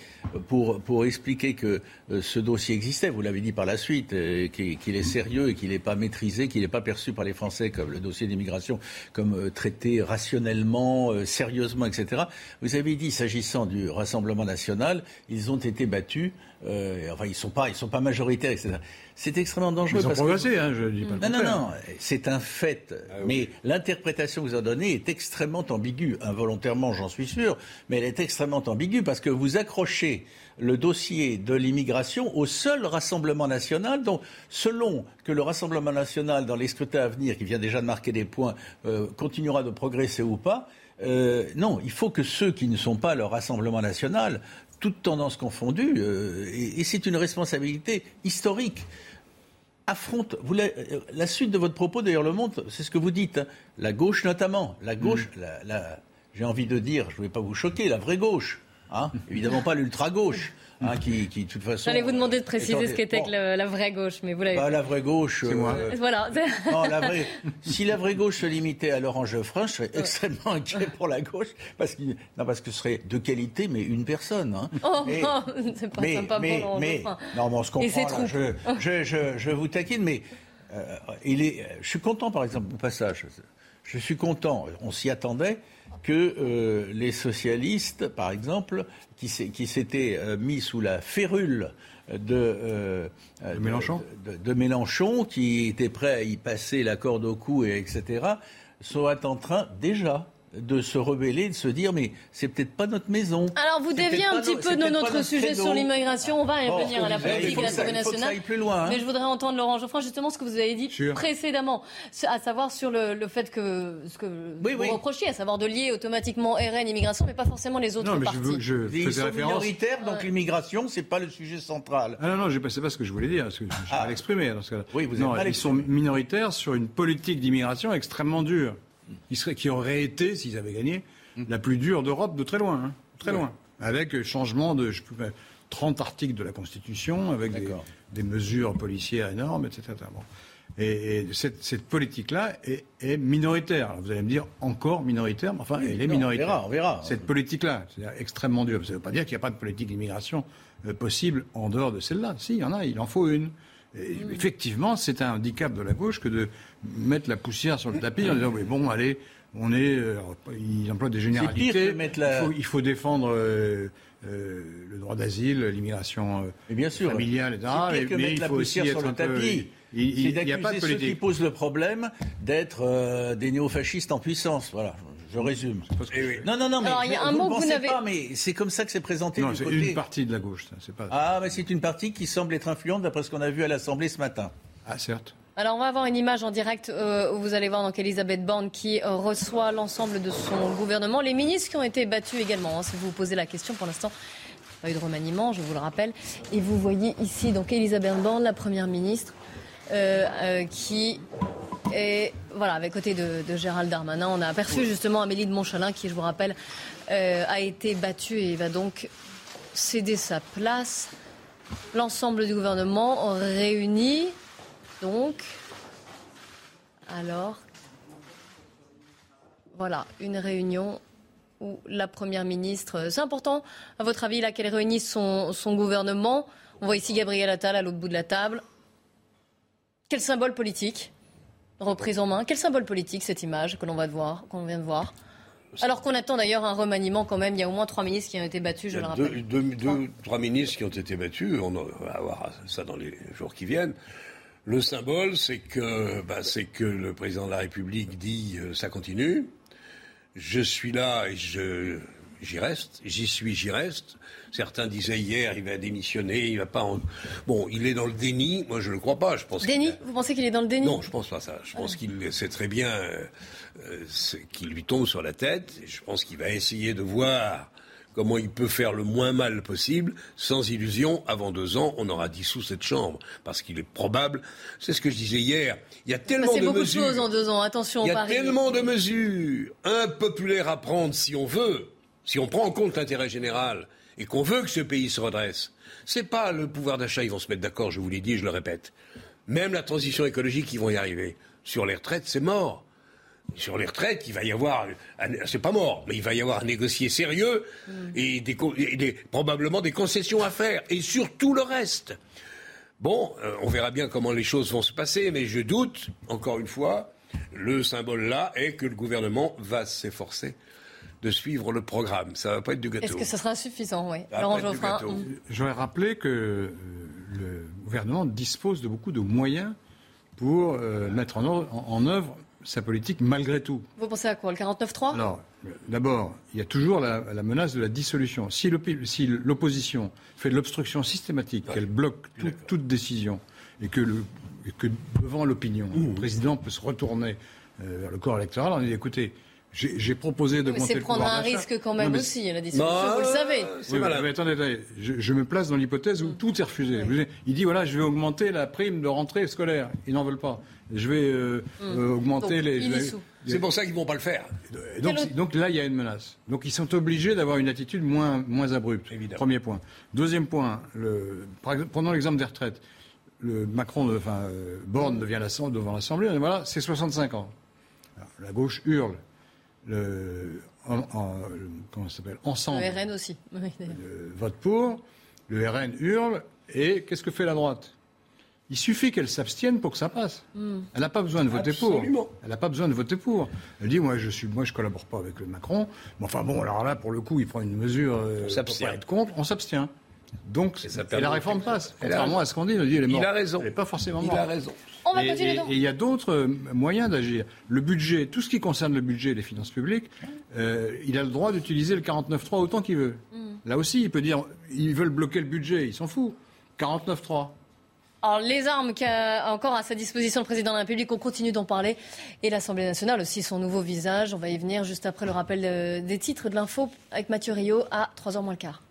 pour, pour expliquer que euh, ce dossier existait, vous l'avez dit par la suite, euh, qu'il est sérieux et qu'il n'est pas maîtrisé, qu'il n'est pas perçu par les Français comme le dossier d'immigration, comme euh, traité rationnellement, sérieusement, etc. Vous avez dit, s'agissant du Rassemblement national, ils ont été battus, enfin ils ne sont pas majoritaires, etc. C'est extrêmement dangereux. Ils ont progressé, hein, je dis pas Non, non, non, c'est un fait. Ah mais l'interprétation que vous en donnez est extrêmement ambiguë. Involontairement, j'en suis sûr, mais elle est extrêmement ambiguë parce que vous accrochez le dossier de l'immigration au seul Rassemblement national. Donc, selon que le Rassemblement national, dans les scrutins à venir, qui vient déjà de marquer des points, euh, continuera de progresser ou pas, euh, non, il faut que ceux qui ne sont pas le Rassemblement national toutes tendances confondues, euh, et, c'est une responsabilité historique. Affronte, vous la, euh, la, suite de votre propos d'ailleurs le montre, c'est ce que vous dites, hein. la gauche notamment, la gauche, mm. la, j'ai envie de dire, je ne vais pas vous choquer, la vraie gauche, hein, évidemment pas l'ultra-gauche, Hein, qui, qui, de toute façon. J'allais vous demander de préciser ce qu'était la vraie gauche, mais vous l'avez. Bah, la vraie gauche. Moi. Euh, voilà. [laughs] Non, la vraie... Si la vraie gauche se limitait à Laurent Geoffrin, je serais extrêmement inquiet pour la gauche, parce, qu'il... non, parce que ce serait de qualité, mais une personne. Hein. Oh, mais... [laughs] c'est pas mais, sympa mais, pour mais... Non, mais on se comprend. je, je, je, je, vous taquine, mais euh, il est... je suis content, par exemple, au passage. Je suis content, on s'y attendait, que euh, les socialistes, par exemple, qui, s'étaient euh, mis sous la férule de, euh, Mélenchon. De, Mélenchon, qui était prêt à y passer la corde au cou, et etc., sont en train déjà de se rebeller, de se dire mais c'est peut-être pas notre maison. Alors vous déviez un petit peu de notre sujet sur l'immigration, on va y revenir à la politique et à l'Assemblée nationale. Plus loin, hein. Mais je voudrais entendre Laurent Geoffroy justement ce que vous avez dit précédemment, à savoir sur le, fait que ce que vous reprochiez, à savoir de lier automatiquement RN immigration, mais pas forcément les autres non, mais partis. Je, je Ils sont minoritaires, donc l'immigration c'est pas le sujet central. Ah non non, c'est pas ce que je voulais dire, parce que je ah. mal exprimé dans ce cas-là. Oui, vous non, ils sont minoritaires sur une politique d'immigration extrêmement dure qui, serait, qui aurait été, s'ils avaient gagné, mmh. la plus dure d'Europe de très loin. Hein, très loin. Avec changement de je 30 articles de la Constitution, avec des, mesures policières énormes, etc. Et, cette, politique-là est, minoritaire. vous allez me dire encore minoritaire, mais enfin, elle est minoritaire. On verra, on verra. Cette politique-là, c'est extrêmement dure. Ça ne veut pas dire qu'il n'y a pas de politique d'immigration euh, possible en dehors de celle-là. Si, il y en a, il en faut une. Effectivement, c'est un handicap de la gauche que de mettre la poussière sur le tapis en disant oui, bon, allez, on est. Euh, il emploie des généralités. il, faut, défendre euh, euh, le droit d'asile, l'immigration familiale, etc. Mais, mais il faut aussi être sur le tapis. Il n'y a pas de ceux qui posent le problème d'être des néofascistes en puissance. Voilà. Je résume. Eh non, non, non, mais Alors, il y a un mot que vous n'avez pas, mais c'est comme ça que c'est présenté. Non, c'est une partie de la gauche. Ça, pas... Ah, mais c'est une partie qui semble être influente d'après ce qu'on a vu à l'Assemblée ce matin. Ah, certes. Alors on va avoir une image en direct euh, où vous allez voir donc Elisabeth Borne qui euh, reçoit l'ensemble de son gouvernement. Les ministres qui ont été battus également, hein, si vous vous posez la question pour l'instant. Pas eu de remaniement, je vous le rappelle. Et vous voyez ici donc Elisabeth Borne, la première ministre, euh, qui est voilà avec côté de, Gérald Darmanin. On a aperçu justement Amélie de Montchalin qui, je vous rappelle, a été battue et va donc céder sa place. L'ensemble du gouvernement réuni donc, alors, voilà, une réunion où la Première ministre, c'est important, à votre avis, là, qu'elle réunisse son, son gouvernement? On voit ici Gabriel Attal à l'autre bout de la table. Quel symbole politique? Reprise en main Quel symbole politique cette image que l'on va voir, qu'on vient de voir alors qu'on attend d'ailleurs un remaniement quand même. Il y a au moins trois ministres qui ont été battus, je le rappelle. Deux, deux, trois ministres qui ont été battus. On va voir ça dans les jours qui viennent. Le symbole, c'est que, bah, c'est que le président de la République dit euh, ça continue. Je suis là et je, j'y reste. J'y suis, j'y reste. Certains disaient hier, il va démissionner, il va pas. Bon, il est dans le déni. Moi, je ne le crois pas. Je pense. Déni Vous pensez qu'il est dans le déni Non, je pense pas ça. Je pense qu'il sait très bien euh, qu'il lui tombe sur la tête. je pense qu'il va essayer de voir comment il peut faire le moins mal possible, sans illusion, avant deux ans, on aura dissous cette Chambre. Parce qu'il est probable, c'est ce que je disais hier, il y a tellement de beaucoup mesures. de choses en deux ans. Attention, Il y a Paris. tellement de mesures impopulaires à prendre si on veut, si on prend en compte l'intérêt général et qu'on veut que ce pays se redresse. C'est pas le pouvoir d'achat, ils vont se mettre d'accord, je vous l'ai dit, je le répète. Même la transition écologique, ils vont y arriver. Sur les retraites, c'est mort. Sur les retraites, il va y avoir, c'est pas mort, mais il va y avoir un négocier sérieux et, des, co- et des- probablement des concessions à faire. Et sur tout le reste. Bon, euh, on verra bien comment les choses vont se passer, mais je doute, encore une fois, le symbole là est que le gouvernement va s'efforcer de suivre le programme. Ça va pas être du gâteau. Est-ce que ce sera suffisant Oui. Laurent Geoffrin. mm. J'aurais rappelé que euh, le gouvernement dispose de beaucoup de moyens pour euh, mettre en, or- en- en œuvre sa politique malgré tout. Vous pensez à quoi Le 49-3 Alors, d'abord, il y a toujours la, la menace de la dissolution. Si l'opposition fait de l'obstruction systématique, qu'elle bloque tout- toute décision, et que, le- et que devant l'opinion, le président peut se retourner euh, vers le corps électoral en disant écoutez, j'ai proposé Mais d'augmenter c'est le prendre un risque quand Non, même mais aussi, la dissolution, Bah, vous le savez. oui, mais attendez, attendez. Je, je me place dans l'hypothèse où tout est refusé. Il dit voilà, je vais augmenter la prime de rentrée scolaire. Ils n'en veulent pas. Je vais euh, Mm. euh, augmenter Donc, les. C'est pour ça qu'ils vont pas le faire. Et donc, donc là, il y a une menace. Donc ils sont obligés d'avoir une attitude moins, moins abrupte. Premier point. Deuxième point, le, prenons l'exemple des retraites. Le Macron, de- enfin, euh, Borne devient l'Assemblée- devant l'Assemblée, voilà, c'est 65 ans. Alors, la gauche hurle. Le, en- en- le- comment ça s'appelle Ensemble Le RN aussi. Oui, euh, vote pour, le RN hurle, et qu'est-ce que fait la droite? Il suffit qu'elle s'abstienne pour que ça passe. Mm. Elle n'a pas besoin de voter Absolument. pour. Elle n'a pas besoin de voter pour. Elle dit moi je suis, moi je collabore pas avec le Macron. Mais enfin bon, alors là pour le coup, il prend une mesure. euh, On s'abstient. pour pas être contre, on s'abstient. Donc et, permet la réforme passe. Contrairement à ce qu'on dit, on dit elle est Il morte. a raison. Elle n'est pas forcément Il morte. a raison. On va Et- continuer et- donc. Et il y a d'autres euh, moyens d'agir. Le budget, tout ce qui concerne le budget et les finances publiques, euh, il a le droit d'utiliser le 49.3 autant qu'il veut. Mm. Là aussi, il peut dire, ils veulent bloquer le budget, ils s'en foutent. 49.3. Alors, les armes qu'a encore à sa disposition le président de la République, on continue d'en parler. Et l'Assemblée nationale aussi, son nouveau visage. On va y venir juste après le rappel euh, des titres de l'info avec Mathieu Rio à 3h moins le quart.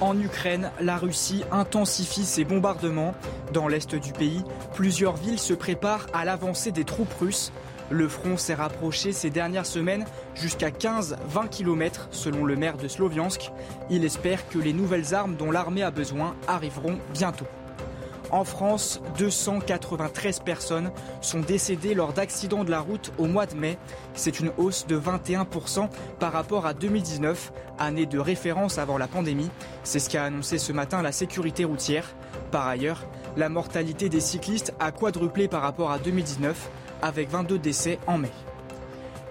En Ukraine, la Russie intensifie ses bombardements. Dans l'est du pays, plusieurs villes se préparent à l'avancée des troupes russes. Le front s'est rapproché ces dernières semaines jusqu'à 15-20 km selon le maire de Sloviansk. Il espère que les nouvelles armes dont l'armée a besoin arriveront bientôt. En France, 293 personnes sont décédées lors d'accidents de la route au mois de mai. C'est une hausse de 21% par rapport à 2019, année de référence avant la pandémie. C'est ce qu'a annoncé ce matin la sécurité routière. Par ailleurs, la mortalité des cyclistes a quadruplé par rapport à 2019, avec 22 décès en mai.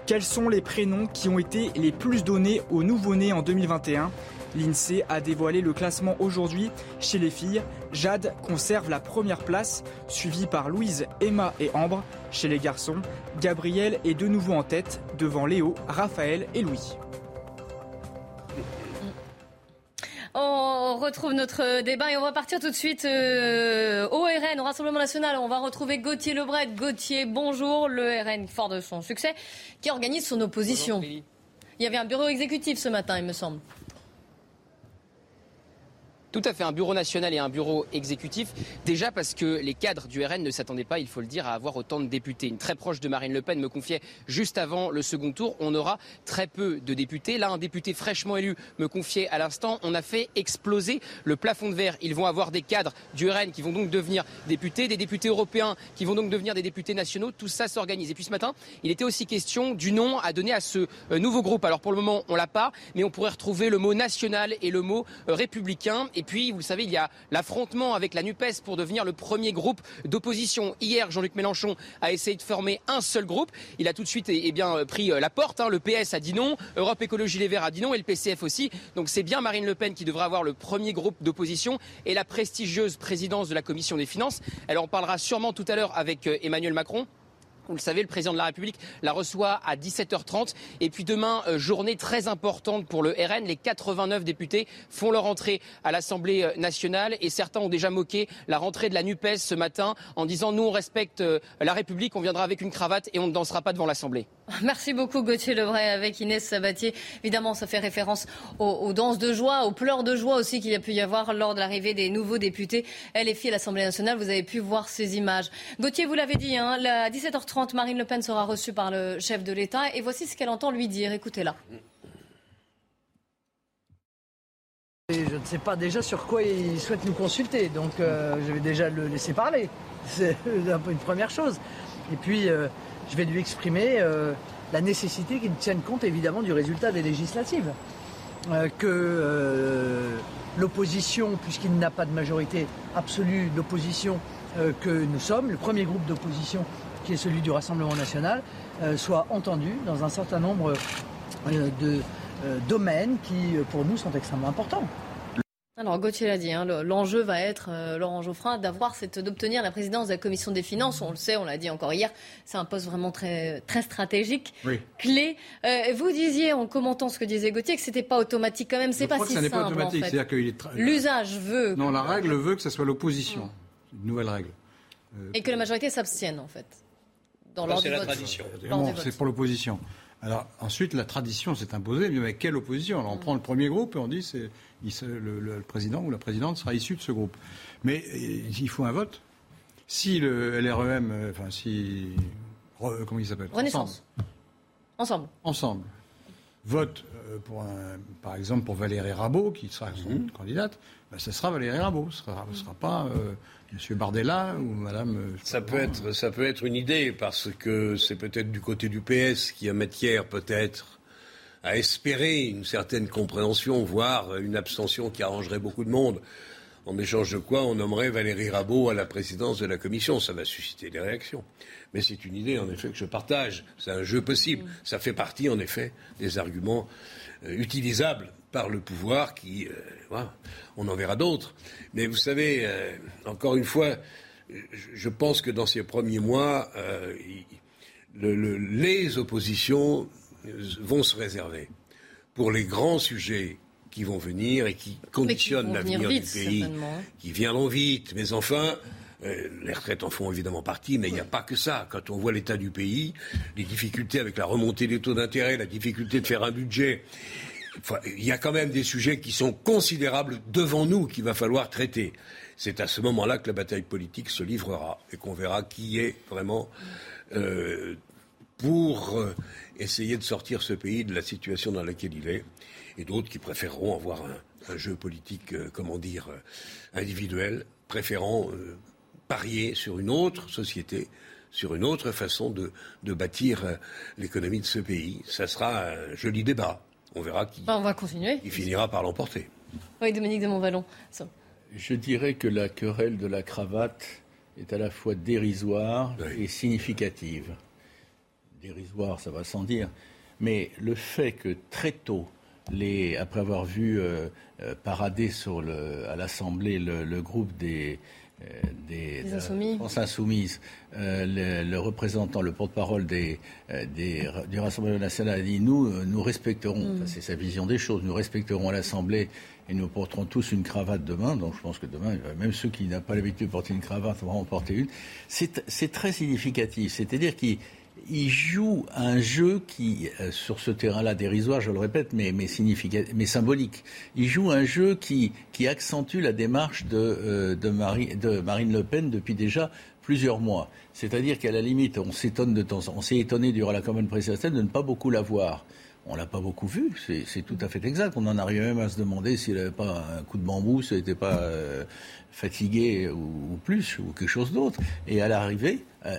Quels sont les prénoms qui ont été les plus donnés aux nouveau-nés en 2021 L'INSEE a dévoilé le classement aujourd'hui. Chez les filles, Jade conserve la première place, suivie par Louise, Emma et Ambre. Chez les garçons, Gabriel est de nouveau en tête, devant Léo, Raphaël et Louis. On retrouve notre débat et on va partir tout de suite euh, au RN, au Rassemblement National. On va retrouver Gauthier Lebret. Gauthier, bonjour. Le RN, fort de son succès, qui organise son opposition. Il y avait un bureau exécutif ce matin, il me semble. Tout à fait, un bureau national et un bureau exécutif. Déjà parce que les cadres du RN ne s'attendaient pas, il faut le dire, à avoir autant de députés. Une très proche de Marine Le Pen me confiait juste avant le second tour, on aura très peu de députés. Là, un député fraîchement élu me confiait à l'instant, on a fait exploser le plafond de verre. Ils vont avoir des cadres du RN qui vont donc devenir députés, des députés européens qui vont donc devenir des députés nationaux. Tout ça s'organise. Et puis ce matin, il était aussi question du nom à donner à ce euh, nouveau groupe. Alors pour le moment, on l'a pas, mais on pourrait retrouver le mot national et le mot euh, républicain. Puis, vous le savez, il y a l'affrontement avec la NUPES pour devenir le premier groupe d'opposition. Hier, Jean-Luc Mélenchon a essayé de former un seul groupe. Il a tout de suite eh, eh bien, euh, pris euh, la porte. hein. Le PS a dit non, Europe Écologie Les Verts a dit non et le PCF aussi. Donc c'est bien Marine Le Pen qui devra avoir le premier groupe d'opposition et la prestigieuse présidence de la Commission des finances. Elle en parlera sûrement tout à l'heure avec euh, Emmanuel Macron. Vous le savez, le président de la République la reçoit à 17h30. Et puis demain, euh, journée très importante pour le RN. Les 89 députés font leur entrée à l'Assemblée euh, nationale. Et certains ont déjà moqué la rentrée de la NUPES ce matin en disant nous, on respecte euh, la République, on viendra avec une cravate et on ne dansera pas devant l'Assemblée. [laughs] Merci beaucoup Gauthier Lebray avec Inès Sabatier. Évidemment, ça fait référence aux, danses de joie, aux pleurs de joie aussi qu'il y a pu y avoir lors de l'arrivée des nouveaux députés LFI à l'Assemblée nationale. Vous avez pu voir ces images. Gauthier, vous l'avez dit, hein, à 17h30, Marine Le Pen sera reçue par le chef de l'État et voici ce qu'elle entend lui dire. Écoutez-la. je ne sais pas déjà sur quoi il souhaite nous consulter, donc euh, je vais déjà le laisser parler. [laughs] C'est une première chose. Et puis, euh, je vais lui exprimer euh, la nécessité qu'il tienne compte évidemment du résultat des législatives. Que l'opposition, puisqu'il n'a pas de majorité absolue d'opposition que nous sommes, le premier groupe d'opposition qui est celui du Rassemblement national, soit entendu dans un certain nombre de domaines qui, pour nous, sont extrêmement importants. Alors Gauthier l'a dit, hein, l'enjeu va être, euh, Laurent Geoffrin, d'avoir cette, d'obtenir la présidence de la commission des finances. On le sait, on l'a dit encore hier, c'est un poste vraiment très, très stratégique, clé. Euh, vous disiez en commentant ce que disait Gauthier que c'était pas automatique quand même. C'est pas si simple. Pas automatique. En fait. L'usage veut. Non, la règle veut que ce soit l'opposition. Une nouvelle règle. Euh, Et que la majorité s'abstienne en fait. Dans c'est la tradition. c'est pour l'opposition. Alors ensuite, la tradition s'est imposée, mais avec quelle opposition? Alors on prend le premier groupe et on dit c'est le, président ou la présidente sera issu de ce groupe. Mais euh, il faut un vote. Si le LREM, euh, enfin si comment il s'appelle? Renaissance. Ensemble. Ensemble. Vote euh, par exemple pour Valérie Rabault, qui sera son mhm. candidate, ben, ce sera Valérie Rabault, ce ne sera, pas M. Bardella ou Madame. Ça peut, être, ça peut être une idée, parce que c'est peut-être du côté du PS qui a matière peut-être à espérer une certaine compréhension, voire une abstention qui arrangerait beaucoup de monde. En échange de quoi on nommerait Valérie Rabault à la présidence de la commission. Ça va susciter des réactions. Mais c'est une idée, en effet, que je partage. C'est un jeu possible. Ça fait partie, en effet, des arguments euh, utilisables par le pouvoir qui, euh, on en verra d'autres. Mais vous savez, euh, encore une fois, je pense que dans ces premiers mois, les oppositions vont se réserver pour les grands sujets qui vont venir et qui conditionnent l'avenir du pays, qui viendront vite. Mais enfin, les retraites en font évidemment partie, mais il n'y a pas que ça. Quand on voit l'état du pays, les difficultés avec la remontée des taux d'intérêt, la difficulté de faire un budget, il y a quand même des sujets qui sont considérables devant nous qu'il va falloir traiter. C'est à ce moment-là que la bataille politique se livrera et qu'on verra qui est vraiment euh, pour euh, essayer de sortir ce pays de la situation dans laquelle il est, et d'autres qui préféreront avoir un, jeu politique, euh, comment dire, individuel, préférant parier sur une autre société sur une autre façon de, de bâtir l'économie de ce pays. Ça sera un joli débat on verra qui, on va continuer. Il finira par l'emporter. Oui, Dominique de Montvalon. Je dirais que la querelle de la cravate est à la fois dérisoire et significative. Dérisoire, ça va sans dire. Mais le fait que très tôt, les, après avoir vu euh, euh, parader sur le, à l'Assemblée le, groupe des, euh, des, France Insoumise, euh, le, représentant, le porte-parole des, euh, du Rassemblement national a dit nous, nous respecterons, mm. c'est sa vision des choses, nous respecterons l'Assemblée et nous porterons tous une cravate demain. Donc je pense que demain, même ceux qui n'ont pas l'habitude de porter une cravate vont en porter une. C'est très significatif. C'est-à-dire qu'il il joue un jeu qui, euh, sur ce terrain-là dérisoire, je le répète, mais, mais, mais symbolique, il joue un jeu qui, qui accentue la démarche de, euh, de, de Marine Le Pen depuis déjà plusieurs mois. C'est-à-dire qu'à la limite, on s'étonne de temps, on s'est étonné durant la campagne présidentielle de ne pas beaucoup la voir. On l'a pas beaucoup vu, c'est tout à fait exact. On en arrive même à se demander s'il n'avait pas un coup de bambou, s'il n'était pas euh, fatigué ou, plus, ou quelque chose d'autre. Et à l'arrivée, euh,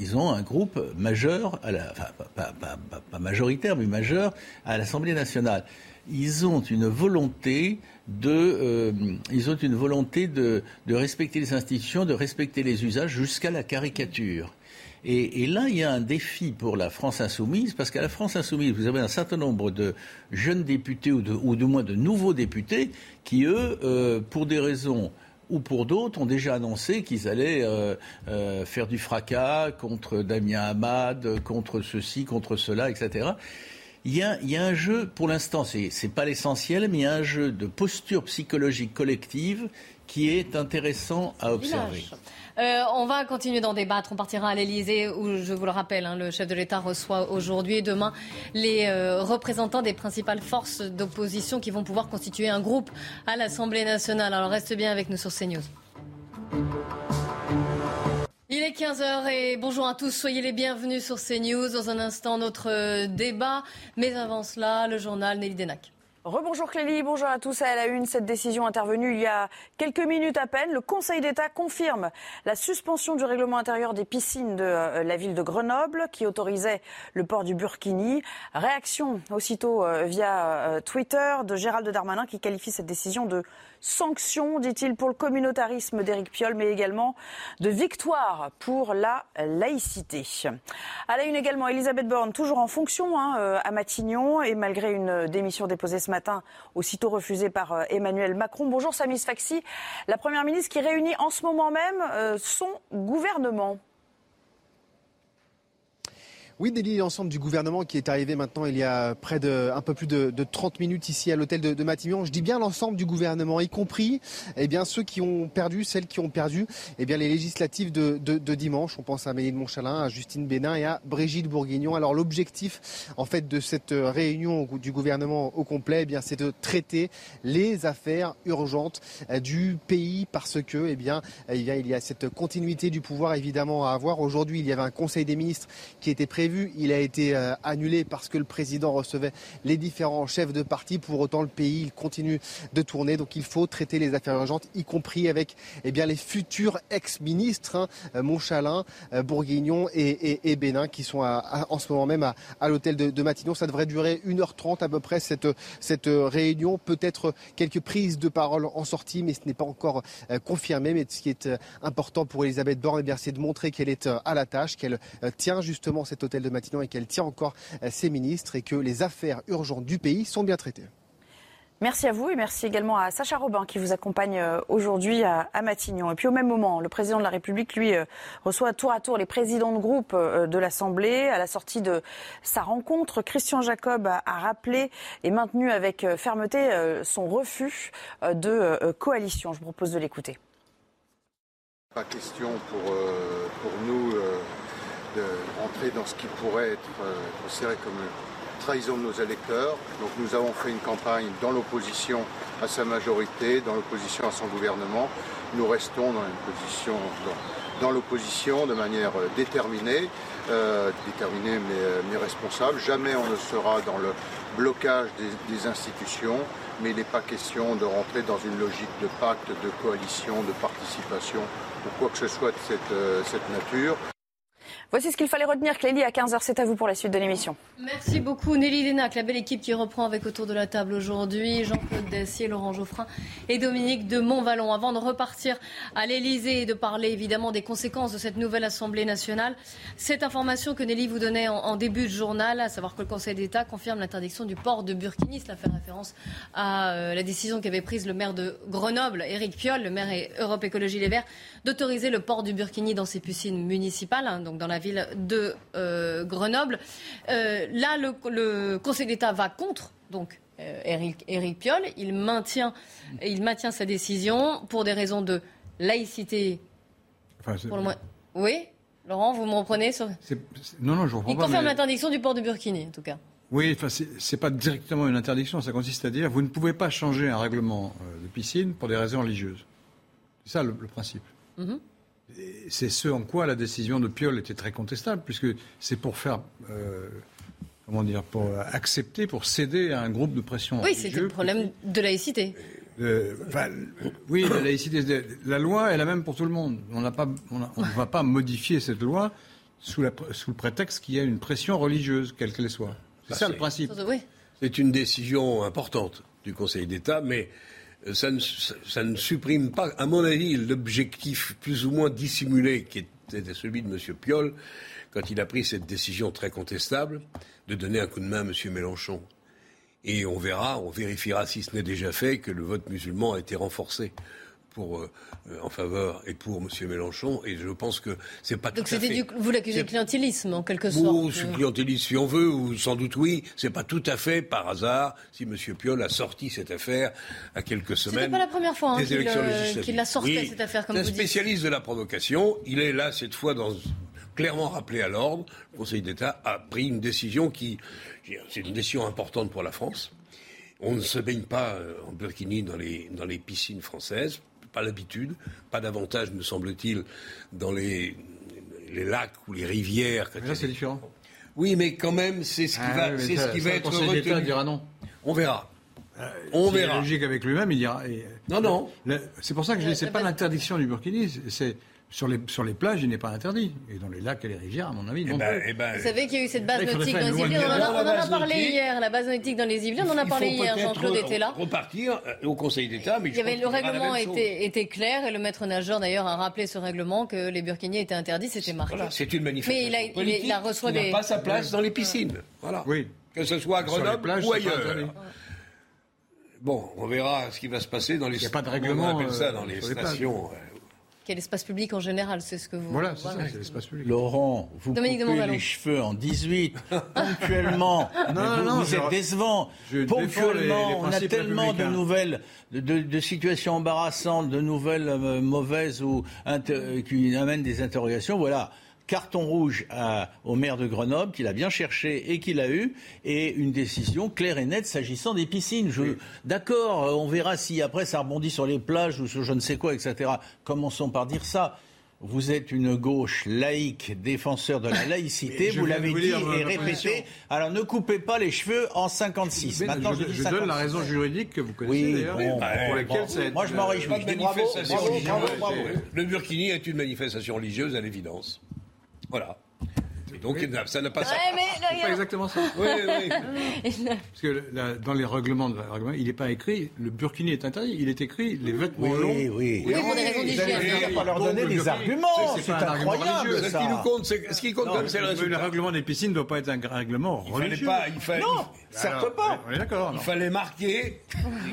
ils ont un groupe majeur, à la, enfin, pas, majoritaire, mais majeur à l'Assemblée nationale. Ils ont une volonté de, euh, respecter les institutions, de respecter les usages jusqu'à la caricature. Et, là, il y a un défi pour la France insoumise, parce qu'à la France insoumise, vous avez un certain nombre de jeunes députés ou, de, ou du moins de nouveaux députés qui, eux, euh, pour des raisons ou pour d'autres, ont déjà annoncé qu'ils allaient euh, euh, faire du fracas contre Damien Hamad, contre ceci, contre cela, etc. Il y, a, il y a un jeu, pour l'instant, ce n'est pas l'essentiel, mais il y a un jeu de posture psychologique collective qui est intéressant à observer. Euh, on va continuer d'en débattre. On partira à l'Elysée où, je vous le rappelle, hein, le chef de l'État reçoit aujourd'hui et demain les euh, représentants des principales forces d'opposition qui vont pouvoir constituer un groupe à l'Assemblée nationale. Alors reste bien avec nous sur CNews. Il est 15h et bonjour à tous, soyez les bienvenus sur CNews. Dans un instant, notre euh, débat. Mais avant cela, le journal Nelly Denac. Rebonjour Clélie, bonjour à tous. À la une, cette décision intervenue il y a quelques minutes à peine. Le Conseil d'État confirme la suspension du règlement intérieur des piscines de euh, la ville de Grenoble qui autorisait le port du burkini. Réaction aussitôt euh, via euh, Twitter de Gérald Darmanin qui qualifie cette décision de sanction, dit-il, pour le communautarisme d'Éric Piolle, mais également de victoire pour la laïcité. À la une également, Elisabeth Borne, toujours en fonction hein, euh, à Matignon, et malgré une démission déposée ce matin, aussitôt refusée par euh, Emmanuel Macron. Bonjour Samis Faxi, la Première ministre qui réunit en ce moment même euh, son gouvernement. Oui, Délit, l'ensemble du gouvernement qui est arrivé maintenant il y a près de un peu plus de, de 30 minutes ici à l'hôtel de, de, Matignon. Je dis bien l'ensemble du gouvernement, y compris eh bien ceux qui ont perdu, celles qui ont perdu eh bien les législatives de, de dimanche. On pense à Amélie de Montchalin, à Justine Bénin et à Brigitte Bourguignon. Alors l'objectif en fait de cette réunion du gouvernement au complet, eh bien c'est de traiter les affaires urgentes euh, du pays parce que eh eh bien il y a cette continuité du pouvoir évidemment à avoir. Aujourd'hui, il y avait un conseil des ministres qui était prévu il a été euh, annulé parce que le président recevait les différents chefs de parti. Pour autant, le pays il continue de tourner. Donc il faut traiter les affaires urgentes, y compris avec eh bien, les futurs ex-ministres, hein, euh, Montchalin, euh, Bourguignon et, Bénin, qui sont en ce moment même à, l'hôtel de, Matignon. Ça devrait durer 1h30 à peu près cette, cette réunion. Peut-être quelques prises de parole en sortie, mais ce n'est pas encore confirmé. Mais ce qui est important pour Elisabeth Borne, eh c'est de montrer qu'elle est à la tâche, qu'elle tient justement cet hôtel de Matignon et qu'elle tient encore euh, ses ministres et que les affaires urgentes du pays sont bien traitées. Merci à vous et merci également à Sacha Robin qui vous accompagne euh, aujourd'hui à, Matignon. Et puis au même moment, le président de la République, lui, euh, reçoit tour à tour les présidents de groupe de l'Assemblée. À la sortie de sa rencontre, Christian Jacob a, rappelé et maintenu avec fermeté son refus de coalition. Je vous propose de l'écouter. Pas question pour, pour nous de rentrer dans ce qui pourrait être euh, considéré comme une trahison de nos électeurs. Donc nous avons fait une campagne dans l'opposition à sa majorité, dans l'opposition à son gouvernement. Nous restons dans une position dans, l'opposition de manière euh, déterminée, euh, déterminée mais, responsable. Jamais on ne sera dans le blocage des, institutions, mais il n'est pas question de rentrer dans une logique de pacte, de coalition, de participation ou quoi que ce soit de cette, cette nature. Voici ce qu'il fallait retenir, Clélie, à 15h. C'est à vous pour la suite de l'émission. Merci beaucoup, Nelly Lénac, la belle équipe qui reprend avec autour de la table aujourd'hui Jean-Claude Dacier, Laurent Geoffrin et Dominique de Montvalon. Avant de repartir à l'Elysée et de parler évidemment des conséquences de cette nouvelle Assemblée nationale, cette information que Nelly vous donnait en, début de journal, à savoir que le Conseil d'État confirme l'interdiction du port de burkini. Cela fait référence à euh, la décision qu'avait prise le maire de Grenoble, Éric Piolle, le maire Europe Écologie Les Verts, d'autoriser le port du burkini dans ses piscines municipales, hein, donc dans la ville de euh, Grenoble. Euh, là, le, Conseil d'État va contre, donc. Eric, euh, Piolle, il maintient, il maintient sa décision pour des raisons de laïcité. Oui, Laurent, vous me reprenez sur... Non, non, je reprends Il confirme l'interdiction du port de Burkini, en tout cas. Oui, enfin, c'est pas directement une interdiction. Ça consiste à dire vous ne pouvez pas changer un règlement de piscine pour des raisons religieuses. C'est ça le, principe. Mm-hmm c'est ce en quoi la décision de Piolle était très contestable, puisque c'est pour faire. Euh, comment dire, pour accepter, pour céder à un groupe de pression. Oui, c'est le problème de laïcité. Euh, oui, la laïcité, la loi est la même pour tout le monde. On ne va pas modifier cette loi sous, la, sous le prétexte qu'il y a une pression religieuse, quelle qu'elle soit. C'est bah, ça le principe. C'est une décision importante du Conseil d'État, mais ça ne, supprime pas, à mon avis, l'objectif plus ou moins dissimulé qui était celui de M. Piolle quand il a pris cette décision très contestable de donner un coup de main à M. Mélenchon. Et on verra, on vérifiera si ce n'est déjà fait, que le vote musulman a été renforcé pour, euh, euh, en faveur et pour M. Mélenchon. Et je pense que c'est pas Donc tout à fait. c'était du, vous l'accusez de clientélisme en quelque sorte. Ou je suis clientéliste si on veut, ou sans doute oui. C'est pas tout à fait par hasard si M. Piolle a sorti cette affaire à quelques C'était semaines. pas la première fois hein, qu'il euh, qu'il la sortait Oui, cette affaire comme un vous dites. spécialiste de la provocation. Il est là cette fois dans clairement rappelé à l'ordre. Le Conseil d'État a pris une décision qui, c'est une décision importante pour la France. On ne se baigne pas euh, en burkini dans les, dans les piscines françaises, pas l'habitude, pas davantage, me semble-t-il, dans les, les lacs ou les rivières. Mais là, c'est différent. Oui, mais quand même, c'est ce qui Ah va, oui, mais c'est ça- ce qui ça, va le être retenu. dira non. On verra. On S'il est verra. logique avec lui-même, il dira. et- Non, non. Le- C'est pour ça que je dis, c'est pas l'interdiction du burkini, c'est sur les sur les plages, il n'est pas interdit, et dans les lacs et les rivières, à mon avis, non ben, plus. Vous savez qu'il y a eu cette base nautique dans les Yvelines. On en a, de on en a base parlé nautique. hier, la base nautique dans les Yvelines. On en a parlé hier, Jean-Claude était là. Repartir euh, au Conseil d'État, mais Il je y avait, pense le règlement était, était clair et le maître nageur d'ailleurs a rappelé ce règlement que les burkinis étaient interdits, c'était marqué. Voilà, c'est une manifestation Mais il a, il, a des. pas sa place dans les piscines. Voilà. Oui. Que ce soit à Grenoble plages, ou ailleurs. Bon, on verra ce qui va se passer dans les. Il y a pas de règlement, On appelle ça euh, dans les sur les stations. Euh, Quel espace public en général, c'est ce que vous. Voilà, c'est ça, c'est l'espace public. Laurent, vous Dominique coupez les cheveux en 18, [laughs] ponctuellement. Non, vous, non, vous je- êtes décevant. les- Ponctuellement, les on a tellement de nouvelles, de, de- de situations embarrassantes, de nouvelles euh, mauvaises ou euh, qui amènent des interrogations. Voilà. Carton rouge à- au maire de Grenoble, qu'il a bien cherché et qu'il a eu, et une décision claire et nette s'agissant des piscines. Je- D'accord, euh, on verra si après ça rebondit sur les plages ou sur je ne sais quoi, etc. Commençons par dire ça. Vous êtes une gauche laïque, défenseur de la laïcité, vous l'avez dit dire, et répété. Alors ne coupez pas les cheveux en 56. Mais Maintenant, je, je, dis je 56. donne la raison juridique que vous connaissez Oui, d'ailleurs, bon, pour bon, laquelle bon. ça a été- Moi, je m'en réjouis. Bravo, bravo, bravo. Le burkini est une manifestation religieuse à l'évidence. Voilà. Et donc, ça n'a pas Ouais, mais C'est pas exactement ça. Oui, oui. [laughs] Parce que dans les règlements, de la- règlement, il n'est pas écrit le burkini est interdit. Il est écrit les vêtements Oui, longs. oui. Oui, pour des raisons Vous d'hygiène. leur donner le des arguments. c'est- incroyable, religieux. Ce ça. qui nous compte, c'est ce qui compte, Non, comme c'est le le résultat. règlement des piscines ne doit pas être un règlement Il fallait religieux. pas, il fallait, Non, certes pas. On est d'accord. il fallait marquer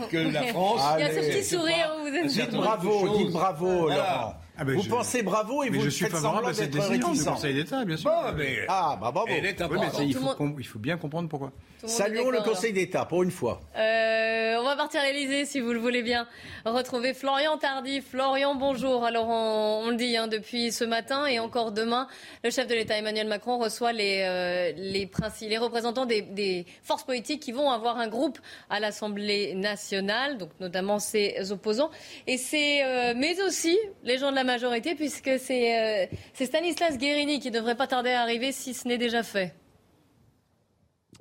que la France. [laughs] Il y a ce Allez. petit sourire, vous êtes. C'est Dites un bravo, dites bravo. Laurent. Ah ben, vous je- pensez bravo et Mais vous je suis faites favorable à cette décision du. Conseil d'État, bien sûr. Bon, mais Ah, bah bravo. elle est Oui, mais il, faut monde- com- il faut bien comprendre pourquoi. Saluons le Conseil d'État pour une fois. Euh, on va partir à l'Elysée si vous le voulez bien. Retrouver Florian Tardif. Florian, bonjour. Alors on, on le dit hein, depuis ce matin et encore demain, le chef de l'État Emmanuel Macron reçoit les, euh, les, princi- les représentants des, des forces politiques qui vont avoir un groupe à l'Assemblée nationale, donc notamment ses opposants. Et c'est, euh, mais aussi les gens de la majorité, puisque c'est euh, c'est Stanislas Guérini qui devrait pas tarder à arriver si ce n'est déjà fait.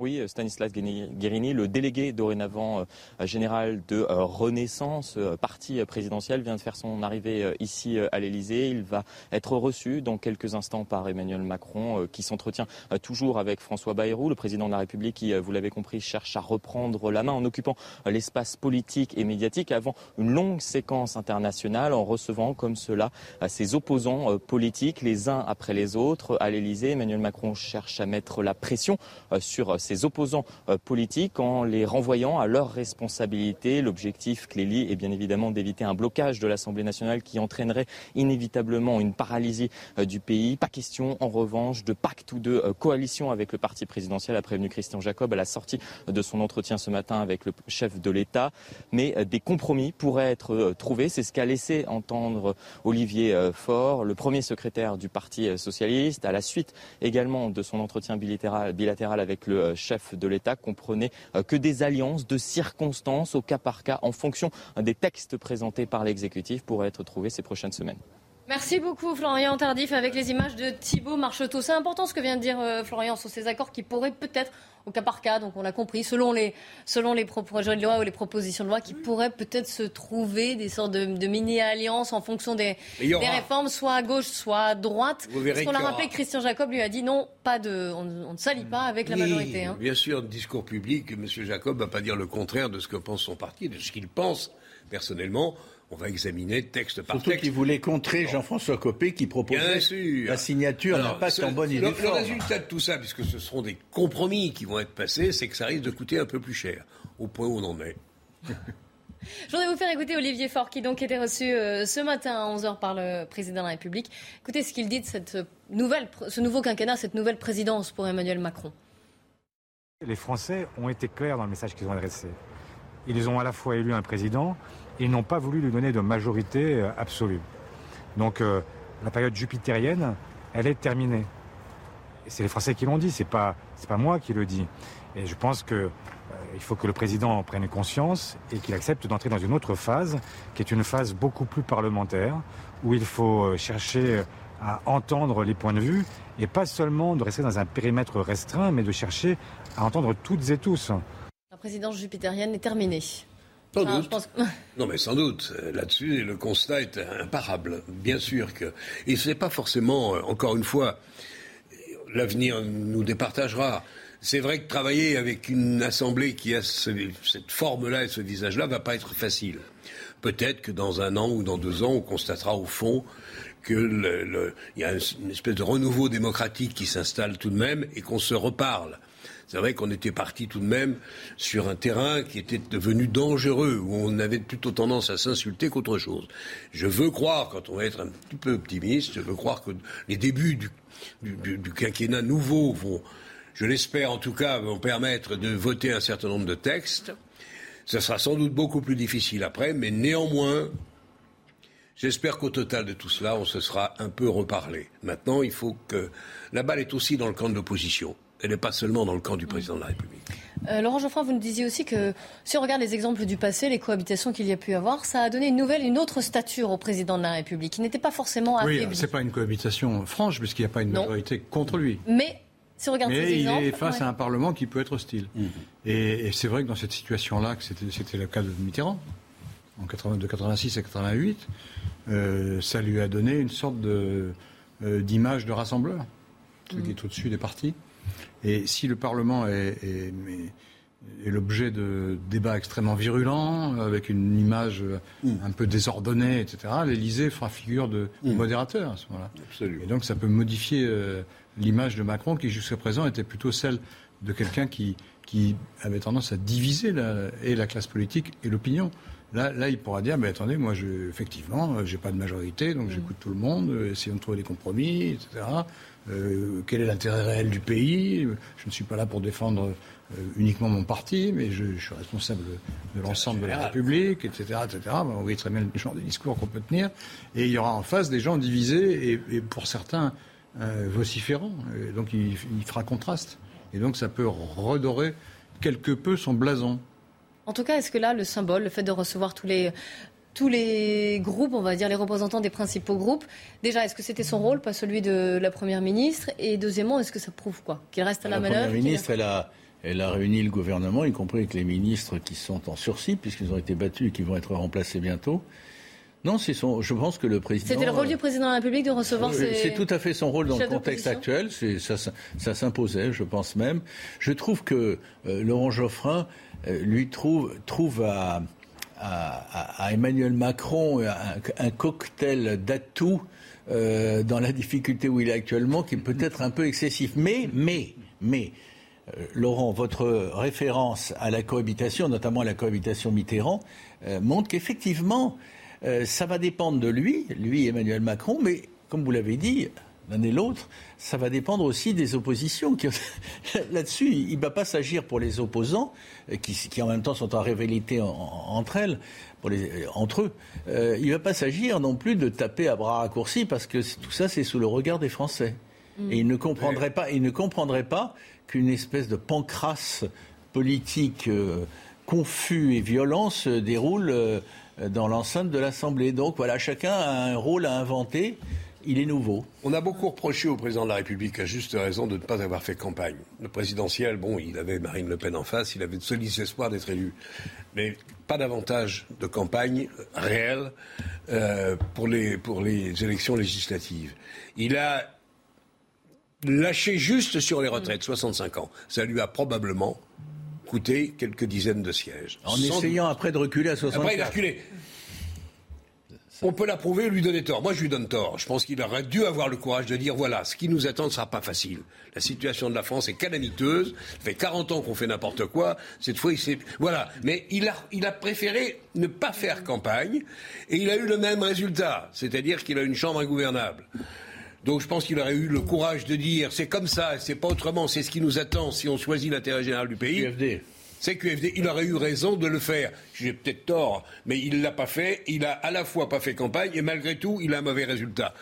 Oui, euh, Stanislas Guérini- le délégué dorénavant euh, général de euh, Renaissance, parti présidentiel, vient de faire son arrivée ici à l'Elysée. Il va être reçu dans quelques instants par Emmanuel Macron, qui s'entretient toujours avec François Bayrou, le président de la République, qui, vous l'avez compris, cherche à reprendre la main en occupant l'espace politique et médiatique avant une longue séquence internationale, en recevant comme cela ses opposants politiques, les uns après les autres, à l'Elysée. Emmanuel Macron cherche à mettre la pression sur ses opposants euh, politiques en les renvoyant à leurs responsabilités. L'objectif, Clélie, est bien évidemment d'éviter un blocage de l'Assemblée nationale qui entraînerait inévitablement une paralysie euh, du pays. Pas question, en revanche, de pacte ou de euh, coalition avec le parti présidentiel, a prévenu Christian Jacob à la sortie de son entretien ce matin avec le chef de l'État. Mais des compromis pourraient être trouvés. C'est ce qu'a laissé entendre Olivier Faure, le premier secrétaire du Parti socialiste, à la suite également de son entretien bilatéral, avec le chef de l'État, comprenait euh, que des alliances de circonstances au cas par cas en fonction des textes présentés par l'exécutif pourraient être trouvés ces prochaines semaines. Merci beaucoup Florian Tardif avec les images de Thibault Marcheteau. C'est important ce que vient de dire euh, Florian sur ces accords qui pourraient peut-être, au cas par cas, donc on l'a compris, selon les, selon les projets de loi ou les propositions de loi, qui pourraient peut-être se trouver des sortes de, de mini-alliances en fonction des, des réformes, soit à gauche, soit à droite. Vous verrez Parce qu'on a qu'il y rappelé Christian Jacob lui a dit non, pas de, on, on ne s'allie pas avec la Oui, majorité. hein. Bien sûr, discours public, M. Jacob ne va pas dire le contraire de ce que pense son parti, de ce qu'il pense personnellement. On va examiner texte par Surtout texte. qu'il voulait contrer Jean-François Copé qui proposait la signature Alors, d'un pacte en bonne et le, due le forme. résultat de tout ça, puisque ce seront des compromis qui vont être passés, c'est que ça risque de coûter un peu plus cher, au point où on en est. [laughs] Je voudrais vous faire écouter Olivier Faure, qui donc était reçu euh, ce matin à 11h par le président de la République. Écoutez ce qu'il dit de cette nouvelle, ce nouveau quinquennat, cette nouvelle présidence pour Emmanuel Macron. Les Français ont été clairs dans le message qu'ils ont adressé. Ils ont à la fois élu un président et n'ont pas voulu lui donner de majorité euh, absolue. Donc euh, la période jupitérienne, elle est terminée. C'est les Français qui l'ont dit, c'est pas c'est pas moi qui le dis. Et je pense que il faut que le président en prenne conscience et qu'il accepte d'entrer dans une autre phase, qui est une phase beaucoup plus parlementaire, où il faut euh, chercher à entendre les points de vue et pas seulement de rester dans un périmètre restreint, mais de chercher à entendre toutes et tous. La présidence jupitérienne est terminée. Sans doute. [laughs] Non, mais sans doute. Là-dessus, le constat est imparable. Bien sûr que. Et ce n'est pas forcément, euh, encore une fois, l'avenir nous départagera. C'est vrai que travailler avec une assemblée qui a cette forme-là et ce visage-là va pas être facile. Peut-être que dans un an ou dans deux ans, on constatera au fond qu'il y a une espèce de renouveau démocratique qui s'installe tout de même et qu'on se reparle. C'est vrai qu'on était parti tout de même sur un terrain qui était devenu dangereux, où on avait plutôt tendance à s'insulter qu'autre chose. Je veux croire, quand on va être un petit peu optimiste, je veux croire que les débuts du, du quinquennat nouveau vont, je l'espère en tout cas, vont permettre de voter un certain nombre de textes. Ce sera sans doute beaucoup plus difficile après, mais néanmoins, j'espère qu'au total de tout cela, on se sera un peu reparlé. Maintenant, il faut que la balle est aussi dans le camp de l'opposition. Elle n'est pas seulement dans le camp du président de la République. Euh, Laurent Geoffroy, vous nous disiez aussi que si on regarde les exemples du passé, les cohabitations qu'il y a pu avoir, ça a donné une nouvelle, une autre stature au président de la République, qui n'était pas forcément affaibli. Oui, c'est pas une cohabitation franche, puisqu'il n'y a pas une majorité contre lui. Mais mais il est face à un Parlement qui peut être hostile. Mhm. Et, c'est vrai que dans cette situation-là, c'était le cas de Mitterrand, en 80, de 86 à 88, euh, ça lui a donné une sorte euh, d'image de, rassembleur, ce qui est au-dessus des partis. Et si le Parlement est, l'objet de débats extrêmement virulents, avec une image mhm. un peu désordonnée, etc., l'Élysée fera figure de modérateur à ce moment-là. Et donc ça peut modifier euh, l'image de Macron qui jusqu'à présent était plutôt celle de quelqu'un qui, qui avait tendance à diviser la, et la classe politique et l'opinion. Là, là, il pourra dire, mais attendez, moi, je, effectivement, j'ai pas de majorité, donc j'écoute tout le monde, euh, essayons de trouver des compromis, etc. Euh, quel est l'intérêt réel du pays? Je ne suis pas là pour défendre euh, uniquement mon parti, mais je, je suis responsable de l'ensemble de la République, etc., etc. on voit très bien le genre de discours qu'on peut tenir. Et il y aura en face des gens divisés, et, et pour certains, euh, vociférant. donc il, fera contraste. Et donc ça peut redorer quelque peu son blason. En tout cas, est-ce que là, le symbole, le fait de recevoir tous les, tous les groupes, on va dire les représentants des principaux groupes, déjà, est-ce que c'était son rôle, pas celui de la Première ministre? Et deuxièmement, est-ce que ça prouve quoi? Qu'il reste à la, manœuvre La Première ministre, elle a, elle a réuni le gouvernement, y compris avec les ministres qui sont en sursis, puisqu'ils ont été battus et qui vont être remplacés bientôt. Non, c'est son. Je pense que le président. C'était le rôle du président de la République de recevoir ces. C'est tout à fait son rôle dans le contexte actuel. Ça, ça, s'imposait, je pense même. Je trouve que euh, Laurent Geoffrin euh, lui trouve, trouve à, Emmanuel Macron un, cocktail d'atouts euh, dans la difficulté où il est actuellement, qui est peut-être un peu excessif. Mais, mais, mais. Laurent, votre référence à la cohabitation, notamment à la cohabitation Mitterrand, montre qu'effectivement, euh, ça va dépendre de lui, lui Emmanuel Macron, mais comme vous l'avez dit, l'un et l'autre, ça va dépendre aussi des oppositions. [laughs] Là-dessus, il ne va pas s'agir pour les opposants, euh, qui, en même temps sont en rivalité entre elles, pour les, euh, entre eux. il ne va pas s'agir non plus de taper à bras raccourcis, parce que tout ça, c'est sous le regard des Français. Mm. Et il ne pas, comprendrait pas qu'une espèce de pancrasse politique confus et violent se déroule dans l'enceinte de l'Assemblée. Donc voilà, chacun a un rôle à inventer. Il est nouveau. On a beaucoup reproché au président de la République, à juste raison, de ne pas avoir fait campagne. Le présidentiel, bon, il avait Marine Le Pen en face, il avait de solides espoirs d'être élu. Mais pas davantage de campagne réelle euh, pour, les, pour les élections législatives. Il a lâché juste sur les retraites, 65 ans. Ça lui a probablement quelques dizaines de sièges. En essayant après de reculer à 64. Après, il a reculé. On peut l'approuver, lui donner tort. Moi, je lui donne tort. Je pense qu'il aurait dû avoir le courage de dire voilà, ce qui nous attend ne sera pas facile. La situation de la France est calamiteuse. Ça fait 40 ans qu'on fait n'importe quoi. Cette fois, il s'est. Voilà. Mais il a, il a préféré ne pas faire campagne et il a eu le même résultat. C'est-à-dire qu'il a une chambre ingouvernable. Donc je pense qu'il aurait eu le courage de dire c'est comme ça, c'est pas autrement, c'est ce qui nous attend si on choisit l'intérêt général du pays. C'est QFD. Il aurait eu raison de le faire. J'ai peut-être tort, mais il l'a pas fait. Il a à la fois pas fait campagne et malgré tout, il a un mauvais résultat.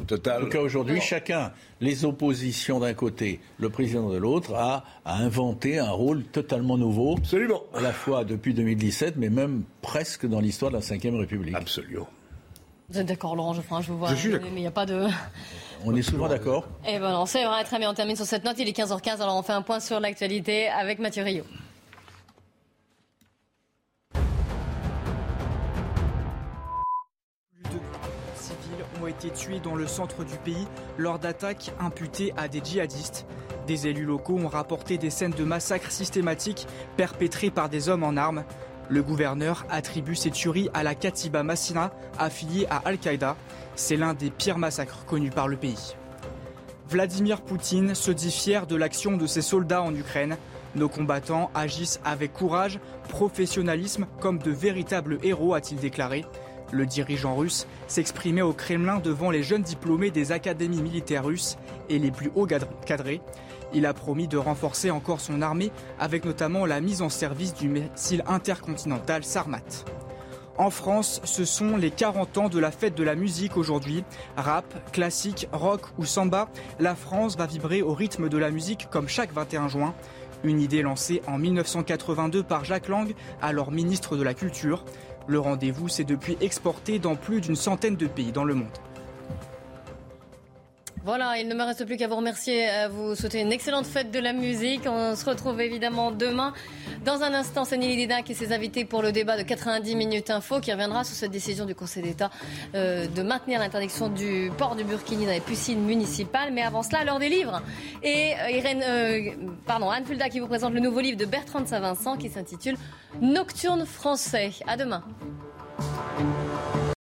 Au total. En tout cas, aujourd'hui, chacun, les oppositions d'un côté, le président de l'autre, a, a inventé un rôle totalement nouveau. Absolument. À la fois depuis 2017, mais même presque dans l'histoire de la Ve République. Absolument. Vous êtes d'accord, Laurent Geoffrin Je vous vois. Je suis mais il n'y a pas de. On est souvent d'accord. Eh ben non, c'est vrai, très bien. On termine sur cette note. Il est 15h15, alors on fait un point sur l'actualité avec Mathieu Rio. Ont été tués dans le centre du pays lors d'attaques imputées à des djihadistes. Des élus locaux ont rapporté des scènes de massacres systématiques perpétrées par des hommes en armes. Le gouverneur attribue ces tueries à la Katiba Massina, affiliée à Al-Qaïda. C'est l'un des pires massacres connus par le pays. Vladimir Poutine se dit fier de l'action de ses soldats en Ukraine. Nos combattants agissent avec courage, professionnalisme, comme de véritables héros, a-t-il déclaré. Le dirigeant russe s'exprimait au Kremlin devant les jeunes diplômés des académies militaires russes et les plus hauts cadr- cadrés. Il a promis de renforcer encore son armée avec notamment la mise en service du missile intercontinental Sarmat. En France, ce sont les 40 ans de la fête de la musique aujourd'hui. Rap, classique, rock ou samba, la France va vibrer au rythme de la musique comme chaque 21 juin. Une idée lancée en 1982 par Jacques Lang, alors ministre de la Culture. Le rendez-vous s'est depuis exporté dans plus d'une centaine de pays dans le monde. Voilà, il ne me reste plus qu'à vous remercier, à vous souhaiter une excellente fête de la musique. On se retrouve évidemment demain. Dans un instant, c'est Nelly Dedac et ses invités pour le débat de 90 minutes info qui reviendra sur cette décision du Conseil d'État euh, de maintenir l'interdiction du port du burkini dans les piscines municipales. Mais avant cela, l'heure des livres. Et euh, Irène, euh, pardon, Anne Fulda qui vous présente le nouveau livre de Bertrand de Saint-Vincent qui s'intitule Nocturne français. À demain.